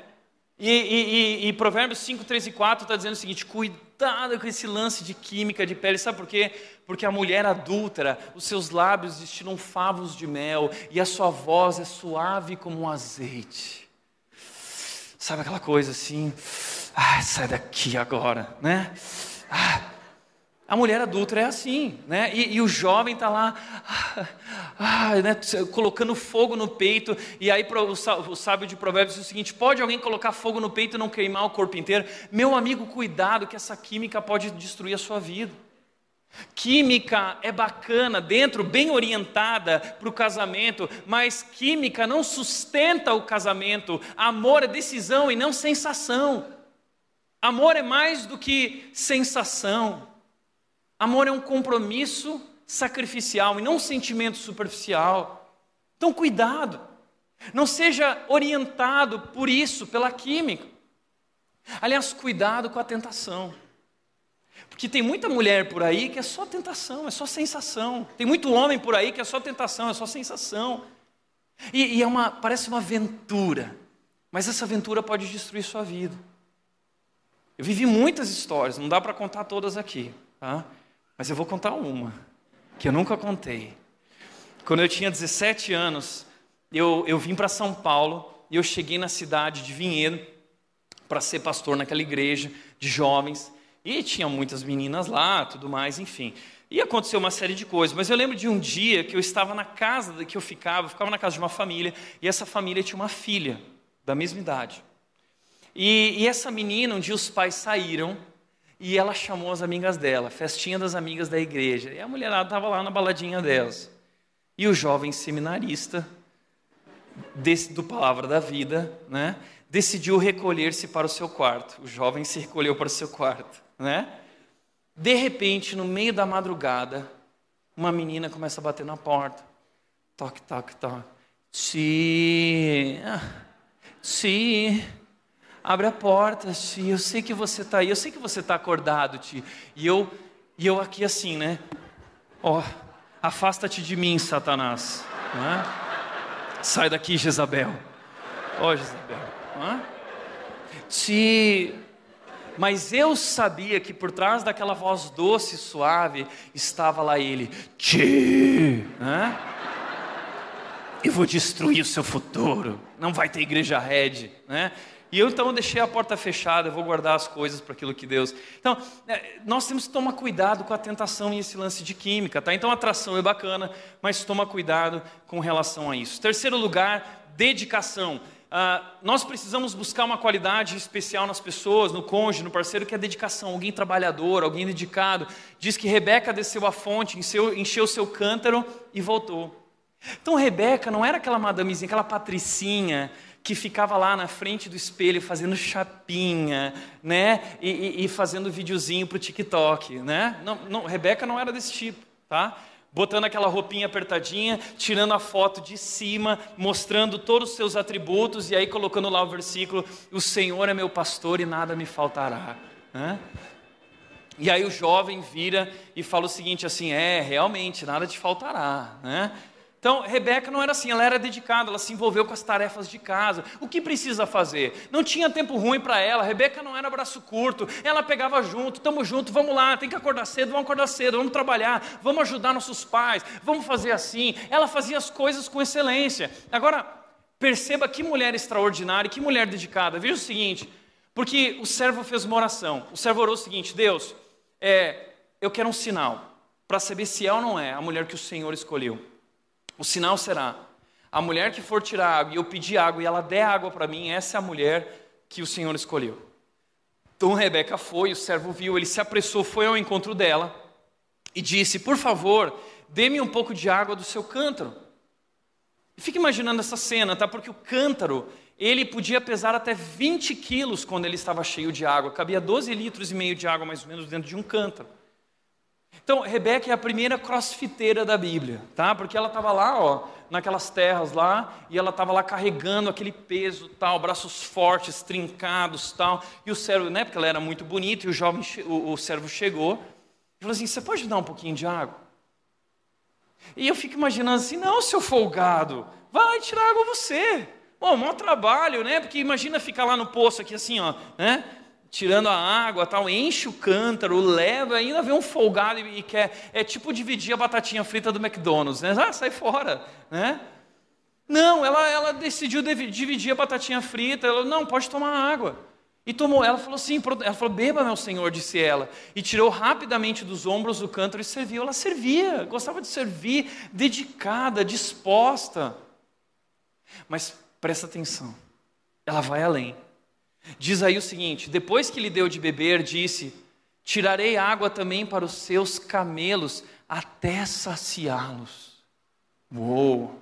E, e, e, Provérbios 5, 3 e 4 está dizendo o seguinte: cuidado com esse lance de química de pele, sabe por quê? Porque a mulher adúltera, os seus lábios destilam favos de mel e a sua voz é suave como um azeite. Sabe aquela coisa assim? Ah, sai daqui agora, né? Ah, A mulher adulta é assim, né? E, e o jovem está lá, ah, ah, né, colocando fogo no peito. E aí o, sábio de Provérbios diz o seguinte: pode alguém colocar fogo no peito e não queimar o corpo inteiro? Meu amigo, cuidado, que essa química pode destruir a sua vida. Química é bacana, dentro, bem orientada para o casamento, mas química não sustenta o casamento. Amor é decisão e não sensação. Amor é mais do que sensação. Amor é um compromisso sacrificial e não um sentimento superficial. Então, cuidado. Não seja orientado por isso, pela química. Aliás, cuidado com a tentação. Porque tem muita mulher por aí que é só tentação, é só sensação. Tem muito homem por aí que é só tentação, é só sensação. E, e é uma, parece uma aventura, mas essa aventura pode destruir sua vida. Eu vivi muitas histórias, não dá para contar todas aqui, tá? Mas eu vou contar uma, que eu nunca contei. Quando eu tinha 17 anos, eu, eu vim para São Paulo e eu cheguei na cidade de Vinhedo para ser pastor naquela igreja de jovens. E tinha muitas meninas lá, tudo mais, enfim. E aconteceu uma série de coisas. Mas eu lembro de um dia que eu estava na casa que eu ficava, eu ficava na casa de uma família, e essa família tinha uma filha da mesma idade. E, e essa menina, um dia os pais saíram e ela chamou as amigas dela, festinha das amigas da igreja. E a mulherada estava lá na baladinha delas. E o jovem seminarista, desse, do Palavra da Vida, né, decidiu recolher-se para o seu quarto. O jovem se recolheu para o seu quarto né? De repente, no meio da madrugada, uma menina começa a bater na porta. Toque, toque, toque. Sim, sim. Abre a porta, sim. Eu sei que você está aí. Eu sei que você está acordado, Ti. E eu, e eu aqui assim, né? Ó, oh, afasta-te de mim, Satanás. Né? Sai daqui, Jezabel. Ó, oh, Jezabel. Né? Ti, mas eu sabia que por trás daquela voz doce e suave estava lá ele, Ti, né? Eu vou destruir o seu futuro, não vai ter igreja red, né? E eu então deixei a porta fechada, vou guardar as coisas para aquilo que Deus. Então, é, nós temos que tomar cuidado com a tentação e esse lance de química, tá? Então, atração é bacana, mas toma cuidado com relação a isso. Terceiro lugar, dedicação. Uh, nós precisamos buscar uma qualidade especial nas pessoas, no cônjuge, no parceiro, que é dedicação. Alguém trabalhador, alguém dedicado. Diz que Rebeca desceu a fonte, encheu, encheu seu cântaro e voltou. Então Rebeca não era aquela madamezinha, aquela patricinha que ficava lá na frente do espelho fazendo chapinha, né? E, e, e fazendo videozinho para o TikTok, né? Não, não, Rebeca não era desse tipo, tá? botando aquela roupinha apertadinha, tirando a foto de cima, mostrando todos os seus atributos e aí colocando lá o versículo: O Senhor é meu pastor e nada me faltará. Né? E aí o jovem vira e fala o seguinte assim: É, realmente, nada te faltará. Né? Então, Rebeca não era assim, ela era dedicada, ela se envolveu com as tarefas de casa. O que precisa fazer? Não tinha tempo ruim para ela, Rebeca não era braço curto, ela pegava junto, estamos juntos, vamos lá, tem que acordar cedo, vamos acordar cedo, vamos trabalhar, vamos ajudar nossos pais, vamos fazer assim. Ela fazia as coisas com excelência. Agora, perceba que mulher extraordinária, que mulher dedicada. Veja o seguinte, porque o servo fez uma oração, o servo orou o seguinte: Deus, é, eu quero um sinal para saber se é ou não é a mulher que o Senhor escolheu. O sinal será: a mulher que for tirar água e eu pedir água e ela der água para mim, essa é a mulher que o Senhor escolheu. Então Rebeca foi, o servo viu, ele se apressou, foi ao encontro dela e disse: Por favor, dê-me um pouco de água do seu cântaro. E imaginando essa cena, tá? Porque o cântaro, ele podia pesar até 20 quilos quando ele estava cheio de água. Cabia 12 litros e meio de água, mais ou menos, dentro de um cântaro. Então, Rebeca é a primeira crossfiteira da Bíblia, tá? Porque ela estava lá, ó, naquelas terras lá, e ela estava lá carregando aquele peso, tal, braços fortes, trincados, tal. E o servo, né, porque ela era muito bonita, e o jovem, o, o servo chegou, e falou assim: "Você pode me dar um pouquinho de água?" E eu fico imaginando assim: "Não, seu folgado, vai tirar água você." Bom, maior trabalho, né? Porque imagina ficar lá no poço aqui assim, ó, né? Tirando a água, tal, enche o cântaro, leva, ainda vê um folgado e, e quer, é tipo dividir a batatinha frita do McDonald's, né? Ah, sai fora, né? Não, ela, ela decidiu dividir a batatinha frita, ela, não, pode tomar água. E tomou, ela falou assim, ela falou, beba, meu senhor, disse ela. E tirou rapidamente dos ombros o cântaro e serviu. Ela servia, gostava de servir, dedicada, disposta. Mas presta atenção, ela vai além. Diz aí o seguinte: depois que lhe deu de beber, disse: Tirarei água também para os seus camelos, até saciá-los. Uou!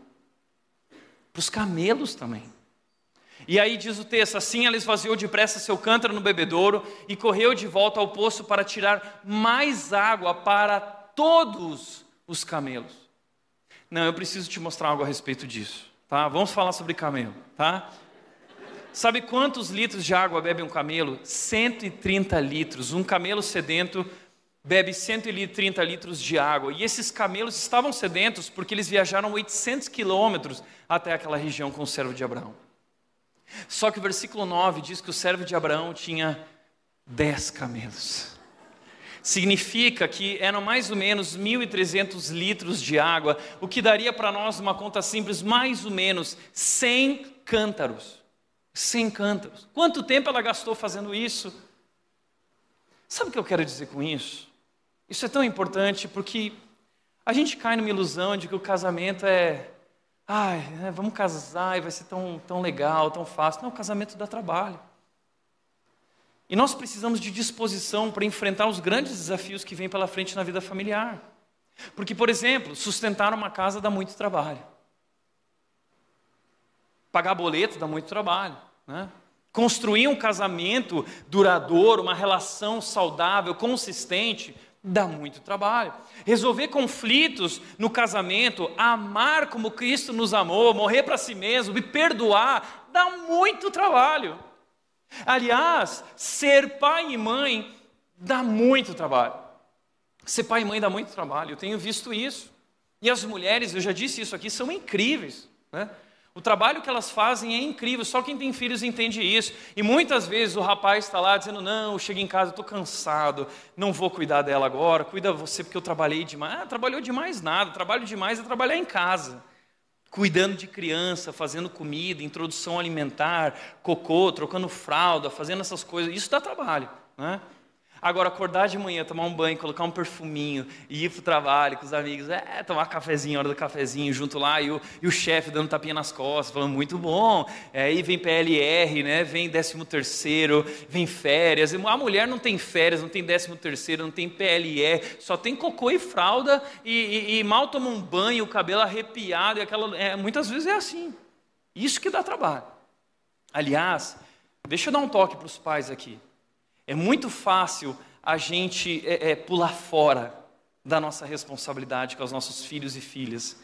Para os camelos também. E aí diz o texto: assim ela esvaziou depressa seu cântaro no bebedouro e correu de volta ao poço para tirar mais água para todos os camelos. Não, eu preciso te mostrar algo a respeito disso, tá? Vamos falar sobre camelo, tá? Sabe quantos litros de água bebe um camelo? 130 litros. Um camelo sedento bebe 130 litros de água. E esses camelos estavam sedentos porque eles viajaram 800 quilômetros até aquela região com o servo de Abraão. Só que o versículo 9 diz que o servo de Abraão tinha dez camelos. Significa que eram mais ou menos 1.300 litros de água, o que daria para nós uma conta simples, mais ou menos 100 cântaros. 100 cântaros. Quanto tempo ela gastou fazendo isso? Sabe o que eu quero dizer com isso? Isso é tão importante porque a gente cai numa ilusão de que o casamento é Ai, né, vamos casar e vai ser tão, tão legal, tão fácil. Não, o casamento dá trabalho. E nós precisamos de disposição para enfrentar os grandes desafios que vêm pela frente na vida familiar. Porque, por exemplo, sustentar uma casa dá muito trabalho. Pagar boleto dá muito trabalho. Né? Construir um casamento duradouro, uma relação saudável, consistente, dá muito trabalho. Resolver conflitos no casamento, amar como Cristo nos amou, morrer para si mesmo e perdoar, dá muito trabalho. Aliás, ser pai e mãe dá muito trabalho. Ser pai e mãe dá muito trabalho, eu tenho visto isso. E as mulheres, eu já disse isso aqui, são incríveis. Né? O trabalho que elas fazem é incrível, só quem tem filhos entende isso. E muitas vezes o rapaz está lá dizendo: Não, chego em casa, estou cansado, não vou cuidar dela agora, cuida você porque eu trabalhei demais. Ah, trabalhou demais nada, trabalho demais é trabalhar em casa. Cuidando de criança, fazendo comida, introdução alimentar, cocô, trocando fralda, fazendo essas coisas, isso dá trabalho. Né? Agora, acordar de manhã, tomar um banho, colocar um perfuminho e ir para o trabalho com os amigos, é, tomar cafezinho, hora do cafezinho, junto lá, e o, e o chefe dando tapinha nas costas, falando, muito bom. É, aí vem PLR, né, vem 13 terceiro, vem férias. A mulher não tem férias, não tem 13 terceiro, não tem PLR, só tem cocô e fralda, e, e, e mal toma um banho, o cabelo arrepiado, e aquela, é, muitas vezes é assim. Isso que dá trabalho. Aliás, deixa eu dar um toque para os pais aqui. É muito fácil a gente é, é, pular fora da nossa responsabilidade com os nossos filhos e filhas.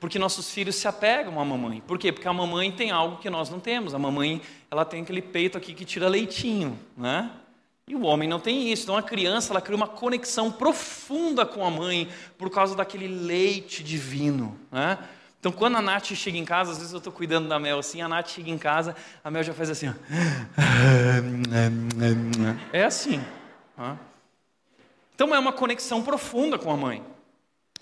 Porque nossos filhos se apegam à mamãe. Por quê? Porque a mamãe tem algo que nós não temos. A mamãe, ela tem aquele peito aqui que tira leitinho, né? E o homem não tem isso. Então a criança, ela cria uma conexão profunda com a mãe por causa daquele leite divino, né? Então, quando a Nath chega em casa, às vezes eu estou cuidando da Mel assim, a Nath chega em casa, a Mel já faz assim. Ó. É assim. Então, é uma conexão profunda com a mãe.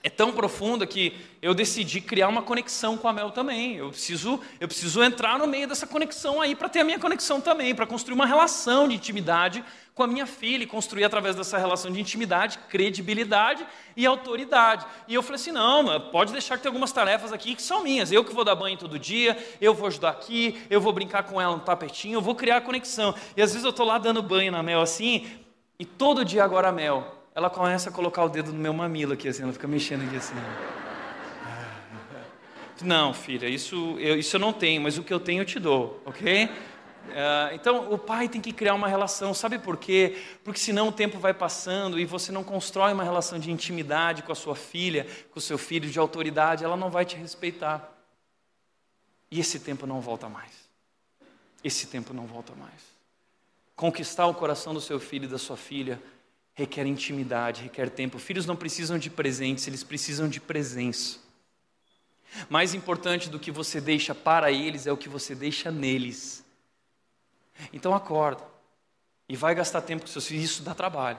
É tão profunda que eu decidi criar uma conexão com a Mel também. Eu preciso, eu preciso entrar no meio dessa conexão aí para ter a minha conexão também, para construir uma relação de intimidade com a minha filha e construir através dessa relação de intimidade, credibilidade e autoridade. E eu falei assim: não, pode deixar que tem algumas tarefas aqui que são minhas. Eu que vou dar banho todo dia, eu vou ajudar aqui, eu vou brincar com ela no tapetinho, eu vou criar a conexão. E às vezes eu estou lá dando banho na Mel assim, e todo dia agora a Mel, ela começa a colocar o dedo no meu mamilo aqui, assim, ela fica mexendo aqui assim. Não, filha, isso eu, isso eu não tenho, mas o que eu tenho eu te dou, ok? Uh, então, o pai tem que criar uma relação, sabe por quê? Porque senão o tempo vai passando e você não constrói uma relação de intimidade com a sua filha, com o seu filho, de autoridade, ela não vai te respeitar. E esse tempo não volta mais. Esse tempo não volta mais. Conquistar o coração do seu filho e da sua filha requer intimidade, requer tempo. Filhos não precisam de presentes, eles precisam de presença. Mais importante do que você deixa para eles é o que você deixa neles. Então acorda. E vai gastar tempo com seus filhos. Isso dá trabalho.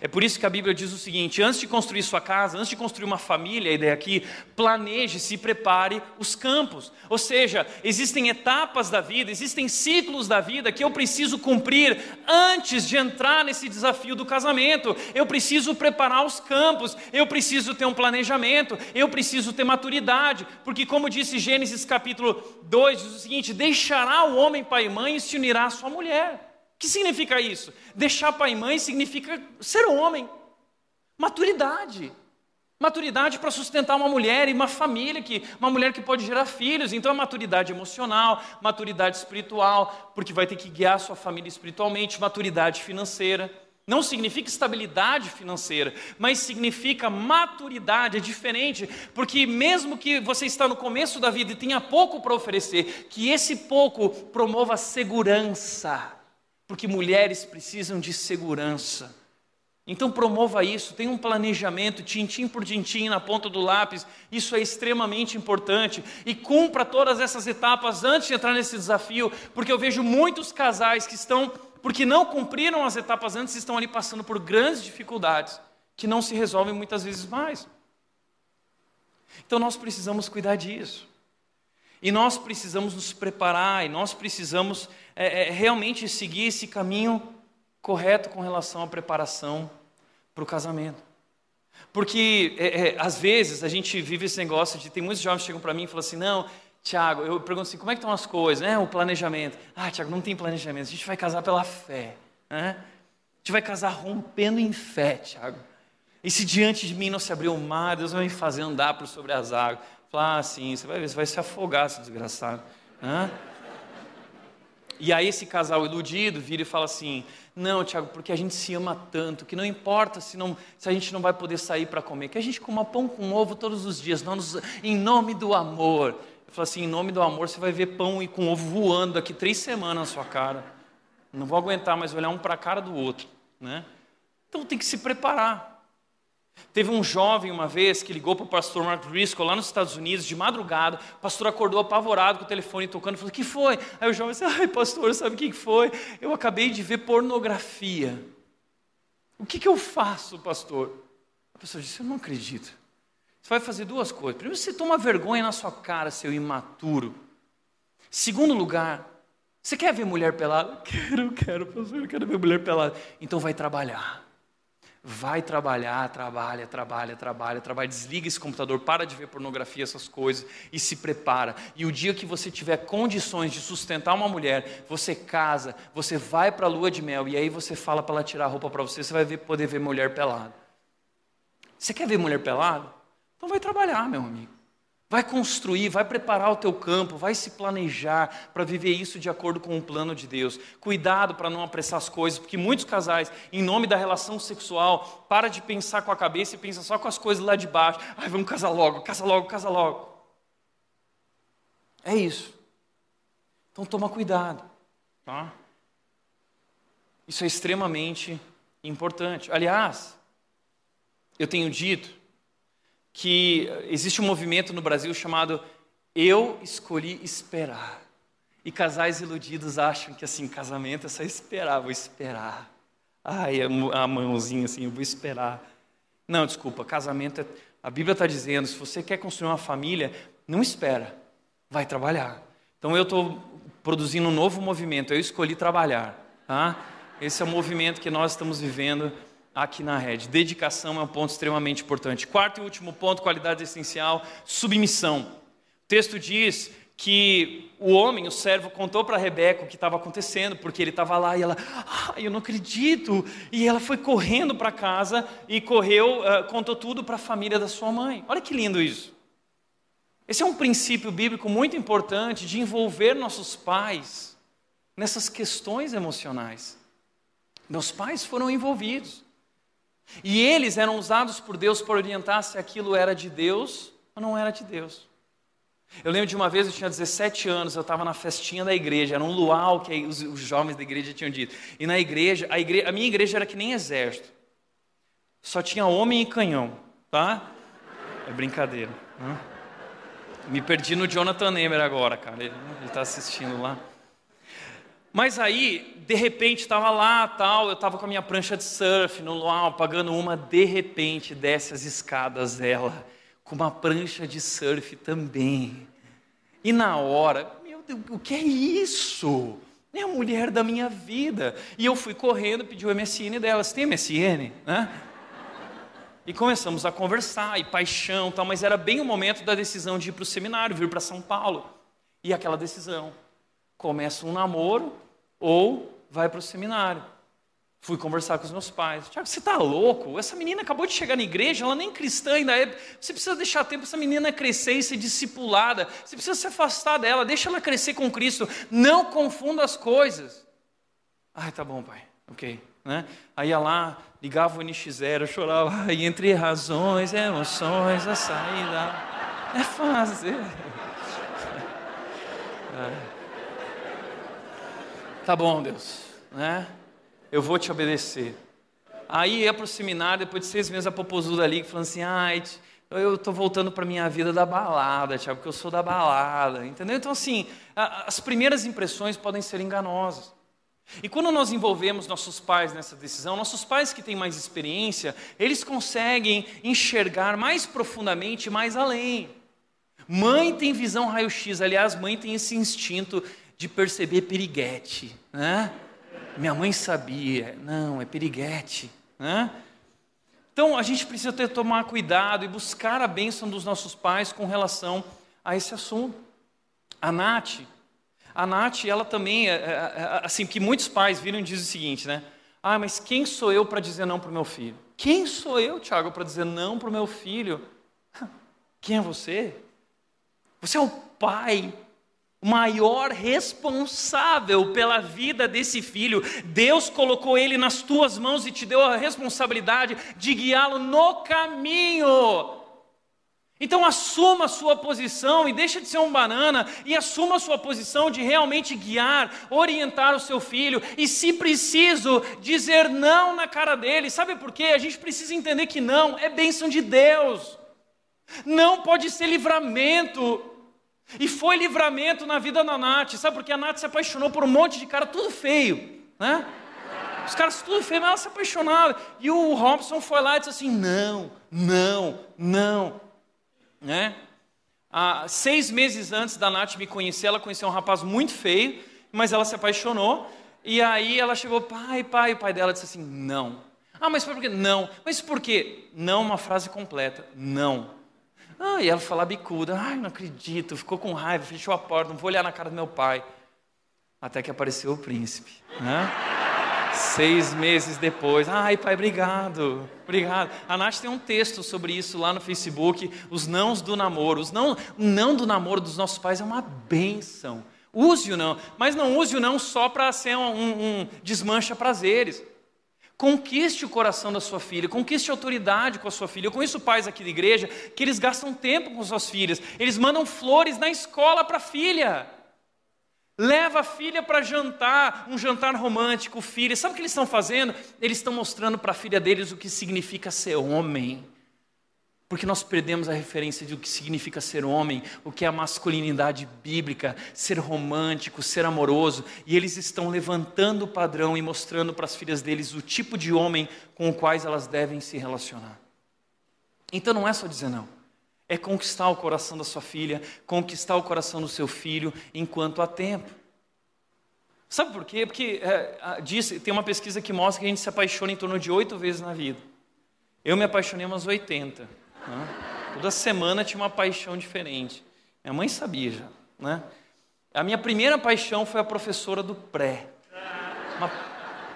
É por isso que a Bíblia diz o seguinte: antes de construir sua casa, antes de construir uma família, a ideia aqui, planeje, se prepare os campos. Ou seja, existem etapas da vida, existem ciclos da vida que eu preciso cumprir antes de entrar nesse desafio do casamento. Eu preciso preparar os campos, eu preciso ter um planejamento, eu preciso ter maturidade, porque, como disse Gênesis capítulo 2, diz o seguinte: deixará o homem pai e mãe e se unirá à sua mulher. O que significa isso? Deixar pai e mãe significa ser homem. Maturidade. Maturidade para sustentar uma mulher e uma família, que, uma mulher que pode gerar filhos. Então, é maturidade emocional, maturidade espiritual, porque vai ter que guiar sua família espiritualmente, maturidade financeira. Não significa estabilidade financeira, mas significa maturidade, é diferente, porque mesmo que você está no começo da vida e tenha pouco para oferecer, que esse pouco promova segurança porque mulheres precisam de segurança. Então promova isso, tenha um planejamento, tintim por tintim na ponta do lápis, isso é extremamente importante. E cumpra todas essas etapas antes de entrar nesse desafio, porque eu vejo muitos casais que estão, porque não cumpriram as etapas antes, estão ali passando por grandes dificuldades, que não se resolvem muitas vezes mais. Então nós precisamos cuidar disso. E nós precisamos nos preparar, e nós precisamos é, é, realmente seguir esse caminho correto com relação à preparação para o casamento. Porque, é, é, às vezes, a gente vive esse negócio de. Tem muitos jovens que chegam para mim e falam assim: não, Tiago, eu pergunto assim: como é que estão as coisas? Né? O planejamento. Ah, Tiago, não tem planejamento, a gente vai casar pela fé. Né? A gente vai casar rompendo em fé, Tiago. E se diante de mim não se abrir o mar, Deus vai me fazer andar por sobre as águas. Falar assim, você vai ver, você vai se afogar, esse desgraçado. Hã? E aí esse casal iludido vira e fala assim: Não, Tiago, porque a gente se ama tanto, que não importa se, não, se a gente não vai poder sair para comer, que a gente coma pão com ovo todos os dias, nos, em nome do amor. Eu falo assim: em nome do amor, você vai ver pão e com ovo voando daqui três semanas na sua cara. Não vou aguentar mais olhar um para a cara do outro. Né? Então tem que se preparar. Teve um jovem uma vez que ligou para o pastor Mark Driscoll lá nos Estados Unidos, de madrugada. O pastor acordou apavorado com o telefone tocando e falou: que foi? Aí o jovem disse: Ai, pastor, sabe o que foi? Eu acabei de ver pornografia. O que, que eu faço, pastor? O pastor disse: Eu não acredito. Você vai fazer duas coisas. Primeiro, você toma vergonha na sua cara, seu imaturo. Segundo lugar, você quer ver mulher pelada? Quero, quero, pastor, eu quero ver mulher pelada. Então vai trabalhar. Vai trabalhar, trabalha, trabalha, trabalha, trabalha, desliga esse computador, para de ver pornografia, essas coisas e se prepara. E o dia que você tiver condições de sustentar uma mulher, você casa, você vai para a lua de mel e aí você fala para ela tirar a roupa para você, você vai ver, poder ver mulher pelada. Você quer ver mulher pelada? Então vai trabalhar, meu amigo. Vai construir, vai preparar o teu campo, vai se planejar para viver isso de acordo com o plano de Deus. Cuidado para não apressar as coisas, porque muitos casais, em nome da relação sexual, para de pensar com a cabeça e pensa só com as coisas lá de baixo. Ai, vamos casar logo, casa logo, casa logo. É isso. Então toma cuidado, tá? Isso é extremamente importante. Aliás, eu tenho dito que existe um movimento no Brasil chamado Eu Escolhi Esperar. E casais iludidos acham que assim, casamento é só esperar, vou esperar. Ai, a mãozinha assim, eu vou esperar. Não, desculpa, casamento é. A Bíblia está dizendo: se você quer construir uma família, não espera, vai trabalhar. Então eu estou produzindo um novo movimento, eu escolhi trabalhar. Tá? Esse é o movimento que nós estamos vivendo aqui na rede. Dedicação é um ponto extremamente importante. Quarto e último ponto, qualidade essencial, submissão. O texto diz que o homem, o servo, contou para Rebeca o que estava acontecendo, porque ele estava lá e ela, ah, eu não acredito. E ela foi correndo para casa e correu, uh, contou tudo para a família da sua mãe. Olha que lindo isso. Esse é um princípio bíblico muito importante de envolver nossos pais nessas questões emocionais. Meus pais foram envolvidos. E eles eram usados por Deus para orientar se aquilo era de Deus ou não era de Deus. Eu lembro de uma vez, eu tinha 17 anos, eu estava na festinha da igreja, era um luau que os, os, jovens da igreja tinham dito. E na igreja a, a minha igreja era que nem exército. Só tinha homem e canhão, tá? É brincadeira. Né? Me perdi no Jonathan Nemer agora, cara. Ele está assistindo lá. Mas aí, de repente, estava lá, tal, eu estava com a minha prancha de surf no luau, pagando uma, de repente, desce as escadas ela, com uma prancha de surf também. E na hora, meu Deus, o que é isso? É a mulher da minha vida. E eu fui correndo, pedi o MSN dela. Você tem MSN? Né? E começamos a conversar, e paixão, tal, mas era bem o momento da decisão de ir para o seminário, vir para São Paulo. E aquela decisão: começa um namoro ou vai para o seminário. Fui conversar com os meus pais. Tiago, você está louco? Essa menina acabou de chegar na igreja, ela nem cristã ainda é. Você precisa deixar tempo essa menina crescer e ser discipulada. Você precisa se afastar dela, deixa ela crescer com Cristo. Não confunda as coisas. Ai, tá bom, pai. Ok. Né? Aí ia lá, ligava o NX0, chorava. <laughs> E entre razões, emoções, a saída. É fácil. <laughs> É. Tá bom, Deus. Né? eu vou te obedecer. Aí ia para o seminário, depois de seis meses, a popozuda ali, falando assim, ai, eu estou voltando para minha vida da balada, Tiago, porque eu sou da balada, entendeu? Então, assim, as primeiras impressões podem ser enganosas. E quando nós envolvemos nossos pais nessa decisão, nossos pais que têm mais experiência, eles conseguem enxergar mais profundamente, mais além. Mãe tem visão raio-x, aliás, mãe tem esse instinto de perceber piriguete, né? minha mãe sabia. Não, é piriguete. Né? Então a gente precisa ter, tomar cuidado e buscar a bênção dos nossos pais com relação a esse assunto. A Nath, a Nath, ela também, é, é, é, assim, que muitos pais viram e dizem o seguinte, né? Ah, mas quem sou eu para dizer não para o meu filho? Quem sou eu, Tiago, para dizer não para o meu filho? Quem é você? Você é o pai maior responsável pela vida desse filho. Deus colocou ele nas tuas mãos e te deu a responsabilidade de guiá-lo no caminho. Então assuma a sua posição e deixa de ser um banana e assuma a sua posição de realmente guiar, orientar o seu filho e se preciso dizer não na cara dele. Sabe por quê? A gente precisa entender que não é bênção de Deus. Não pode ser livramento. E foi livramento na vida da Nath. Sabe porque a Nath se apaixonou por um monte de cara tudo feio, né? Os caras tudo feio, mas ela se apaixonava. E o Robson foi lá e disse assim: não, não, não. Né? Ah, seis meses antes da Nath me conhecer, ela conheceu um rapaz muito feio, mas ela se apaixonou. E aí ela chegou, pai, pai, o pai dela disse assim: não. Ah, mas por quê? Não. Mas por quê? Não, uma frase completa. Não. Ah, e ela falou bicuda, ai, não acredito, ficou com raiva, fechou a porta, não vou olhar na cara do meu pai. Até que apareceu o príncipe, né? Seis meses depois, ai pai, obrigado, obrigado. A Nath tem um texto sobre isso lá no Facebook, os nãos do namoro. Os não, não do namoro dos nossos pais é uma benção. Use o não, mas não use o não só para ser um, um, um desmancha prazeres. Conquiste o coração da sua filha, conquiste autoridade com a sua filha. Eu conheço pais aqui da igreja que eles gastam tempo com suas filhas, eles mandam flores na escola para a filha. Leva a filha para jantar, um jantar romântico, filha. Sabe o que eles estão fazendo? Eles estão mostrando para a filha deles o que significa ser homem. Porque nós perdemos a referência de o que significa ser homem, o que é a masculinidade bíblica, ser romântico, ser amoroso, e eles estão levantando o padrão e mostrando para as filhas deles o tipo de homem com o quais elas devem se relacionar. Então não é só dizer não, é conquistar o coração da sua filha, conquistar o coração do seu filho enquanto há tempo. Sabe por quê? Porque é, diz, tem uma pesquisa que mostra que a gente se apaixona em torno de oito vezes na vida. Eu me apaixonei umas 80. Né? Toda semana tinha uma paixão diferente. Minha mãe sabia já. Né? A minha primeira paixão foi a professora do pré. Uma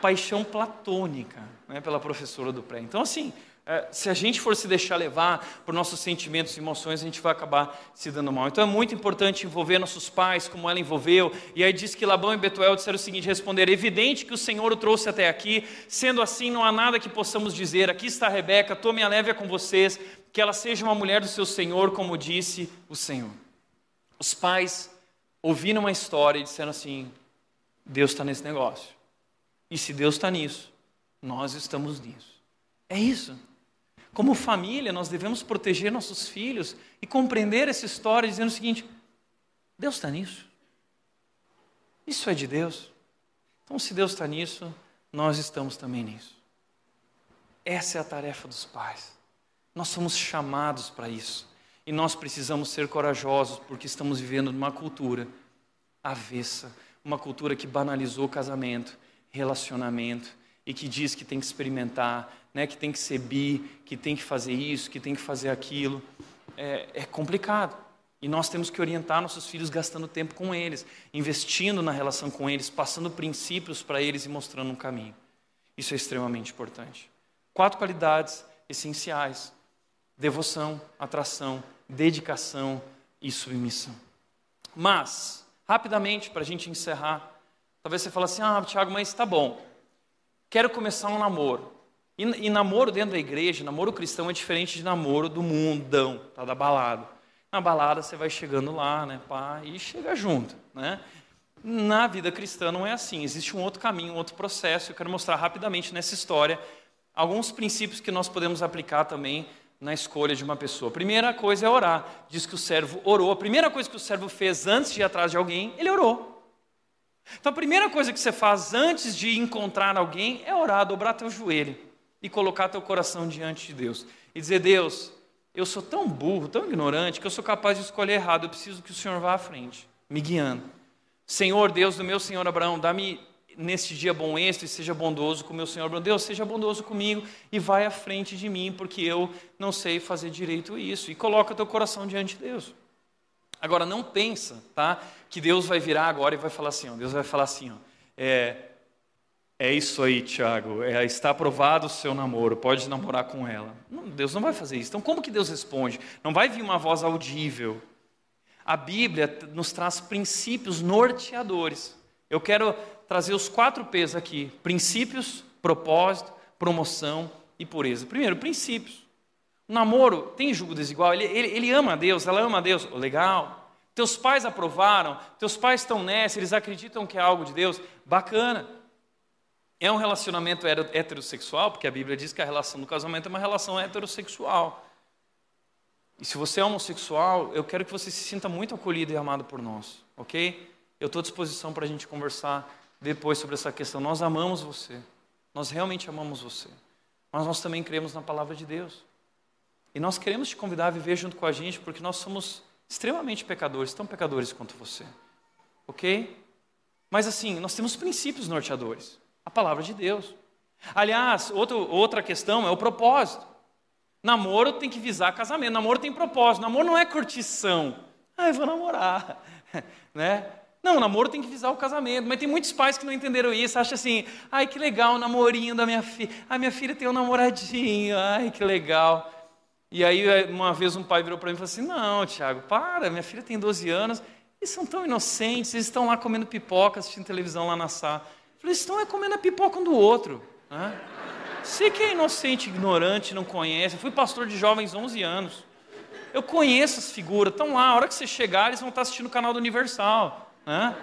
paixão platônica né, pela professora do pré. Então, assim, é, se a gente for se deixar levar por nossos sentimentos e emoções, a gente vai acabar se dando mal. Então é muito importante envolver nossos pais, como ela envolveu. E aí diz que Labão e Betuel disseram o seguinte: responder, é evidente que o Senhor o trouxe até aqui, sendo assim, não há nada que possamos dizer. Aqui está Rebeca, tome a leve com vocês, que ela seja uma mulher do seu Senhor, como disse o Senhor. Os pais ouviram uma história e disseram assim: Deus está nesse negócio. E se Deus está nisso, nós estamos nisso. É isso. Como família, nós devemos proteger nossos filhos e compreender essa história dizendo o seguinte: Deus está nisso. Isso é de Deus. Então, se Deus está nisso, nós estamos também nisso. Essa é a tarefa dos pais. Nós somos chamados para isso. E nós precisamos ser corajosos, porque estamos vivendo numa cultura avessa uma cultura que banalizou casamento, relacionamento, e que diz que tem que experimentar, né, que tem que ser bi, que tem que fazer isso, que tem que fazer aquilo. É, é complicado. E nós temos que orientar nossos filhos gastando tempo com eles, investindo na relação com eles, passando princípios para eles e mostrando um caminho. Isso é extremamente importante. Quatro qualidades essenciais: devoção, atração, dedicação e submissão. Mas, rapidamente, para a gente encerrar, talvez você fale assim: ah, Tiago, mas está bom, quero começar um namoro. E, e, namoro dentro da igreja, namoro cristão é diferente de namoro do mundão, tá, da balada. Na balada você vai chegando lá, né, pá, e chega junto, né? Na vida cristã não é assim, existe um outro caminho, um outro processo. Eu quero mostrar rapidamente nessa história alguns princípios que nós podemos aplicar também na escolha de uma pessoa. A primeira coisa é orar. Diz que o servo orou. A primeira coisa que o servo fez antes de ir atrás de alguém, ele orou. Então a primeira coisa que você faz antes de encontrar alguém é orar, dobrar teu joelho e colocar teu coração diante de Deus e dizer: Deus, eu sou tão burro, tão ignorante, que eu sou capaz de escolher errado. Eu preciso que o Senhor vá à frente, me guiando. Senhor, Deus do meu Senhor Abraão, dá-me neste dia bom êxito e seja bondoso com meu Senhor Abraão. Deus, seja bondoso comigo e vai à frente de mim, porque eu não sei fazer direito isso. E coloca teu coração diante de Deus. Agora, não pensa, tá? Que Deus vai virar agora e vai falar assim, ó, Deus vai falar assim, ó, é, é isso aí, Tiago. É, está aprovado o seu namoro. Pode namorar com ela. Não, Deus não vai fazer isso. Então, como que Deus responde? Não vai vir uma voz audível. A Bíblia nos traz princípios norteadores. Eu quero trazer os quatro P's aqui: princípios, propósito, promoção e pureza. Primeiro, princípios. O namoro tem julgo desigual. Ele, ele, ele ama a Deus, ela ama a Deus. Legal. Teus pais aprovaram, teus pais estão nessa, eles acreditam que é algo de Deus. Bacana. É um relacionamento heterossexual, porque a Bíblia diz que a relação do casamento é uma relação heterossexual. E se você é homossexual, eu quero que você se sinta muito acolhido e amado por nós, ok? Eu estou à disposição para a gente conversar depois sobre essa questão. Nós amamos você, nós realmente amamos você, mas nós também cremos na palavra de Deus. E nós queremos te convidar a viver junto com a gente, porque nós somos extremamente pecadores, tão pecadores quanto você, ok? Mas assim, nós temos princípios norteadores. A palavra de Deus. Aliás, outro, outra questão é o propósito. Namoro tem que visar casamento. Namoro tem propósito. Namoro não é curtição. Ah, eu vou namorar. <laughs> né? Não, namoro tem que visar o casamento. Mas tem muitos pais que não entenderam isso. Acham assim, ai que legal o namorinho da minha filha. A minha filha tem um namoradinho. Ai que legal. E aí uma vez um pai virou para mim e falou assim, não, Tiago, para, minha filha tem 12 anos. Eles são tão inocentes, eles estão lá comendo pipoca, assistindo televisão lá na sala. Falei, estão é comendo a pipoca um do outro. Né? Você que é inocente, ignorante, não conhece. Eu fui pastor de jovens 11 anos. Eu conheço as figuras. Estão lá, a hora que você chegar, eles vão estar assistindo o canal do Universal. Né?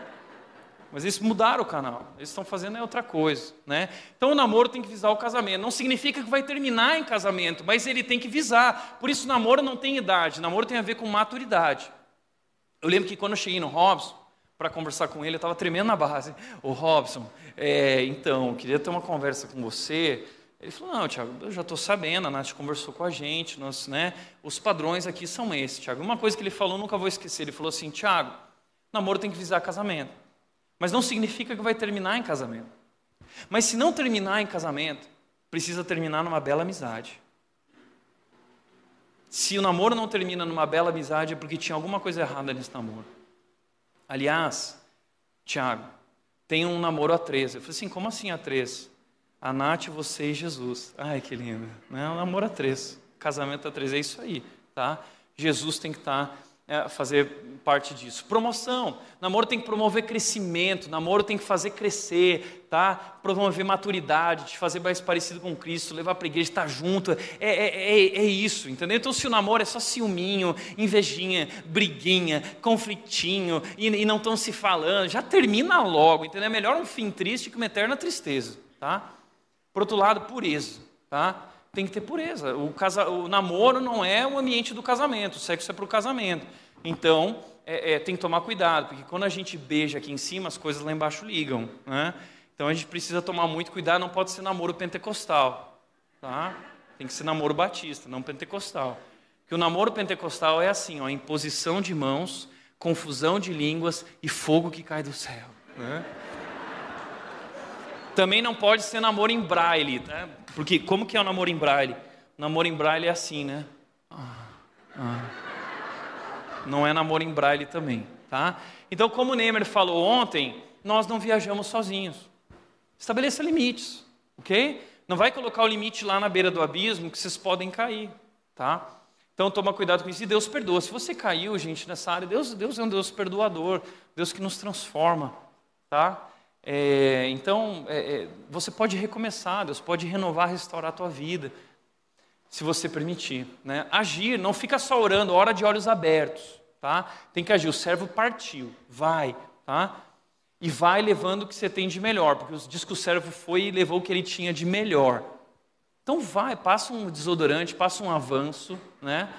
Mas eles mudaram o canal. Eles estão fazendo é outra coisa. Né? Então o namoro tem que visar o casamento. Não significa que vai terminar em casamento, mas ele tem que visar. Por isso o namoro não tem idade. O namoro tem a ver com maturidade. Eu lembro que quando eu cheguei no Robson, para conversar com ele, eu estava tremendo na base. Ô Robson, é, então, queria ter uma conversa com você. Ele falou, não, Tiago, eu já estou sabendo, a Nath conversou com a gente, nós, né, os padrões aqui são esses, Tiago. Uma coisa que ele falou, nunca vou esquecer, ele falou assim, Tiago, namoro tem que visar casamento, mas não significa que vai terminar em casamento. Mas se não terminar em casamento, precisa terminar numa bela amizade. Se o namoro não termina numa bela amizade, é porque tinha alguma coisa errada nesse namoro. Aliás, Tiago, tem um namoro a três. Eu falei assim, como assim a três? A Nath, você e Jesus. Ai, que lindo. Né? Um namoro a três. Casamento a três, é isso aí. Tá? Jesus tem que estar... Tá é, fazer parte disso. Promoção. Namoro tem que promover crescimento, namoro tem que fazer crescer, tá? Promover maturidade, te fazer mais parecido com Cristo, levar para a igreja, estar junto. É, é, é, é, isso, entendeu? Então, se o namoro é só ciúminho, invejinha, briguinha, conflitinho, e, e não estão se falando, já termina logo, entendeu? É melhor um fim triste que uma eterna tristeza, tá? Por outro lado, pureza, tá? Tem que ter pureza. O, casa, o namoro não é o ambiente do casamento, o sexo é para o casamento. Então, é, é, tem que tomar cuidado, porque quando a gente beija aqui em cima, as coisas lá embaixo ligam. Né? Então a gente precisa tomar muito cuidado, não pode ser namoro pentecostal, tá? Tem que ser namoro batista, não pentecostal. Que o namoro pentecostal é assim, ó, imposição de mãos, confusão de línguas e fogo que cai do céu. Né? Também não pode ser namoro em braille, né? Porque como que é o namoro em braille? O namoro em braille é assim, né? Ah, ah. Não é namoro em braille também, tá? Então, como o Neymer falou ontem, nós não viajamos sozinhos. Estabeleça limites, ok? Não vai colocar o limite lá na beira do abismo que vocês podem cair, tá? Então toma cuidado com isso e Deus perdoa. Se você caiu, gente, nessa área, Deus, Deus é um Deus perdoador, Deus que nos transforma, tá? É, então é, é, você pode recomeçar, Deus pode renovar, restaurar a tua vida, se você permitir, né? Agir, não fica só orando, hora de olhos abertos, tá? Tem que agir. O servo partiu, vai, tá? e vai levando o que você tem de melhor, porque diz que o servo foi e levou o que ele tinha de melhor. Então vai, passa um desodorante, passa um avanço, né?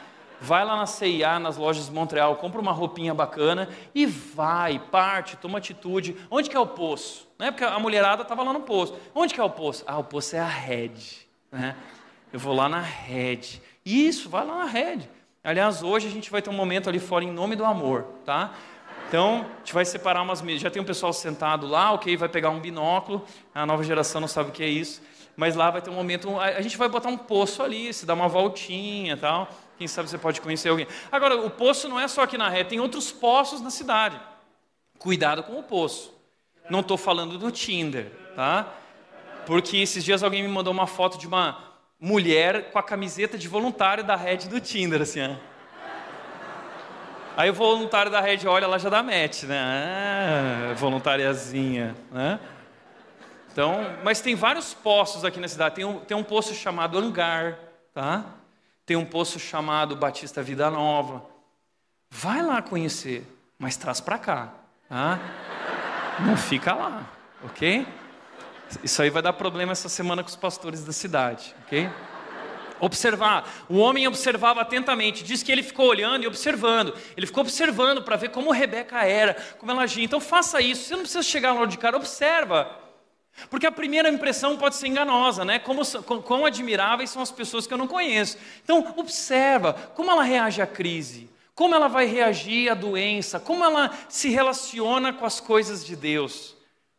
Vai lá na CIA, nas lojas de Montreal, compra uma roupinha bacana e vai, parte, toma atitude. Onde que é o poço? Né? Porque a mulherada estava lá no poço. Onde que é o poço? Ah, o poço é a rede. Né? Eu vou lá na rede. Isso, vai lá na rede. Aliás, hoje a gente vai ter um momento ali fora em nome do amor, tá? Então, a gente vai separar umas mesas. Já tem um pessoal sentado lá, ok, vai pegar um binóculo. A nova geração não sabe o que é isso. Mas lá vai ter um momento, a gente vai botar um poço ali, se dá uma voltinha tal. Quem sabe você pode conhecer alguém. Agora, o poço não é só aqui na ré, tem outros poços na cidade. Cuidado com o poço. Não estou falando do Tinder, tá? Porque esses dias alguém me mandou uma foto de uma mulher com a camiseta de voluntário da rede do Tinder, assim, ó. Aí o voluntário da rede olha, ela já dá match, né? Ah, voluntariazinha, né? Então, mas tem vários poços aqui na cidade. Tem um, tem um poço chamado Hangar, tá? Tem um poço chamado Batista Vida Nova. Vai lá conhecer, mas traz para cá? Não fica lá, ok? Isso aí vai dar problema essa semana com os pastores da cidade, ok? observar. O homem observava atentamente. Diz que ele ficou olhando e observando. Ele ficou observando para ver como Rebeca era, como ela agia. Então faça isso. Você não precisa chegar logo de cara, observa. Porque a primeira impressão pode ser enganosa, né? Como, quão admiráveis são as pessoas que eu não conheço. Então, observa como ela reage à crise, como ela vai reagir à doença, como ela se relaciona com as coisas de Deus,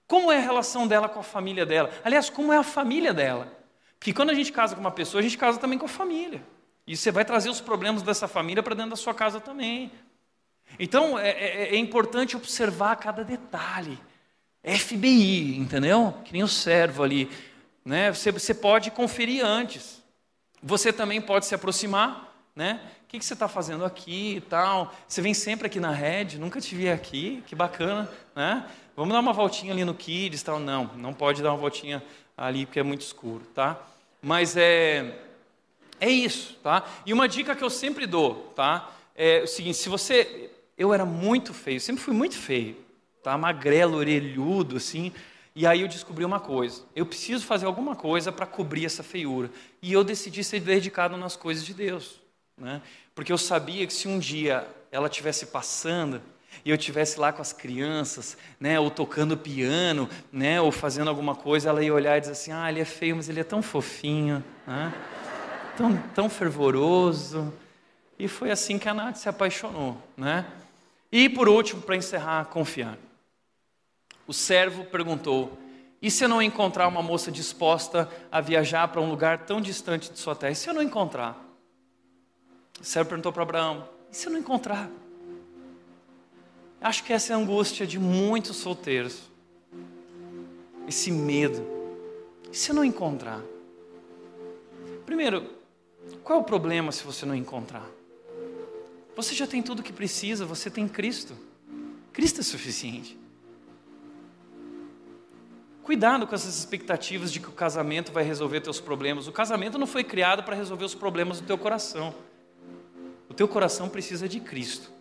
como é a relação dela com a família dela. Aliás, como é a família dela. Que quando a gente casa com uma pessoa, a gente casa também com a família. E você vai trazer os problemas dessa família para dentro da sua casa também. Então é, é, é, importante observar cada detalhe. FBI, entendeu? Que nem o servo ali. Né? Você, você pode conferir antes. Você também pode se aproximar. Né? O que, que você está fazendo aqui e tal? Você vem sempre aqui na rede, nunca te vi aqui, que bacana. Né? Vamos dar uma voltinha ali no Kids tal. Não, não pode dar uma voltinha ali porque é muito escuro, tá? Mas é, é isso, tá? E uma dica que eu sempre dou, tá? É o seguinte: se você. Eu era muito feio, sempre fui muito feio, tá? Magrelo, orelhudo, assim. E aí eu descobri uma coisa: eu preciso fazer alguma coisa para cobrir essa feiura. E eu decidi ser dedicado nas coisas de Deus, né? Porque eu sabia que se um dia ela estivesse passando, e eu tivesse lá com as crianças, né, ou tocando piano, né, ou fazendo alguma coisa, ela ia olhar e dizer assim: ah, ele é feio, mas ele é tão fofinho, né, tão, tão fervoroso. E foi assim que a Nath se apaixonou, né? E por último, para encerrar, confiar. O servo perguntou: e se eu não encontrar uma moça disposta a viajar para um lugar tão distante de sua terra? E se eu não encontrar? O servo perguntou para Abraão: e se eu não encontrar? Acho que essa é a angústia de muitos solteiros. Esse medo. E se eu não encontrar? Primeiro, qual é o problema se você não encontrar? Você já tem tudo o que precisa, você tem Cristo. Cristo é suficiente. Cuidado com essas expectativas de que o casamento vai resolver teus problemas. O casamento não foi criado para resolver os problemas do teu coração. O teu coração precisa de Cristo.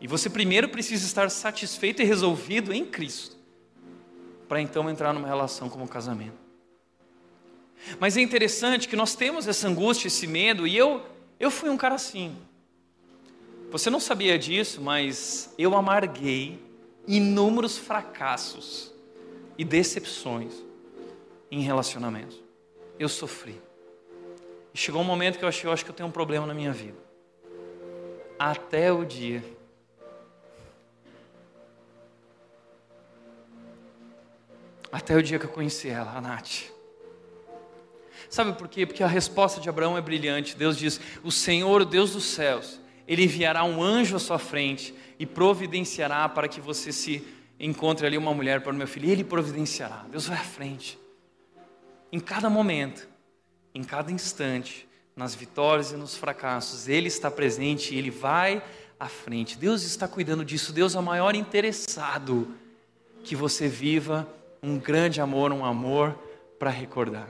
E você primeiro precisa estar satisfeito e resolvido em Cristo, para então entrar numa relação como um casamento. Mas é interessante que nós temos essa angústia, esse medo, e eu, eu fui um cara assim. Você não sabia disso, mas eu amarguei inúmeros fracassos e decepções em relacionamentos. Eu sofri. E chegou um momento que eu achei, eu acho que eu tenho um problema na minha vida. Até o dia Até o dia que eu conheci ela, a Nath. Sabe por quê? Porque a resposta de Abraão é brilhante. Deus diz: O Senhor, o Deus dos céus, ele enviará um anjo à sua frente e providenciará para que você se encontre ali uma mulher para o meu filho. E ele providenciará. Deus vai à frente. Em cada momento, em cada instante, nas vitórias e nos fracassos, ele está presente e ele vai à frente. Deus está cuidando disso. Deus é o maior interessado que você viva um grande amor, um amor para recordar.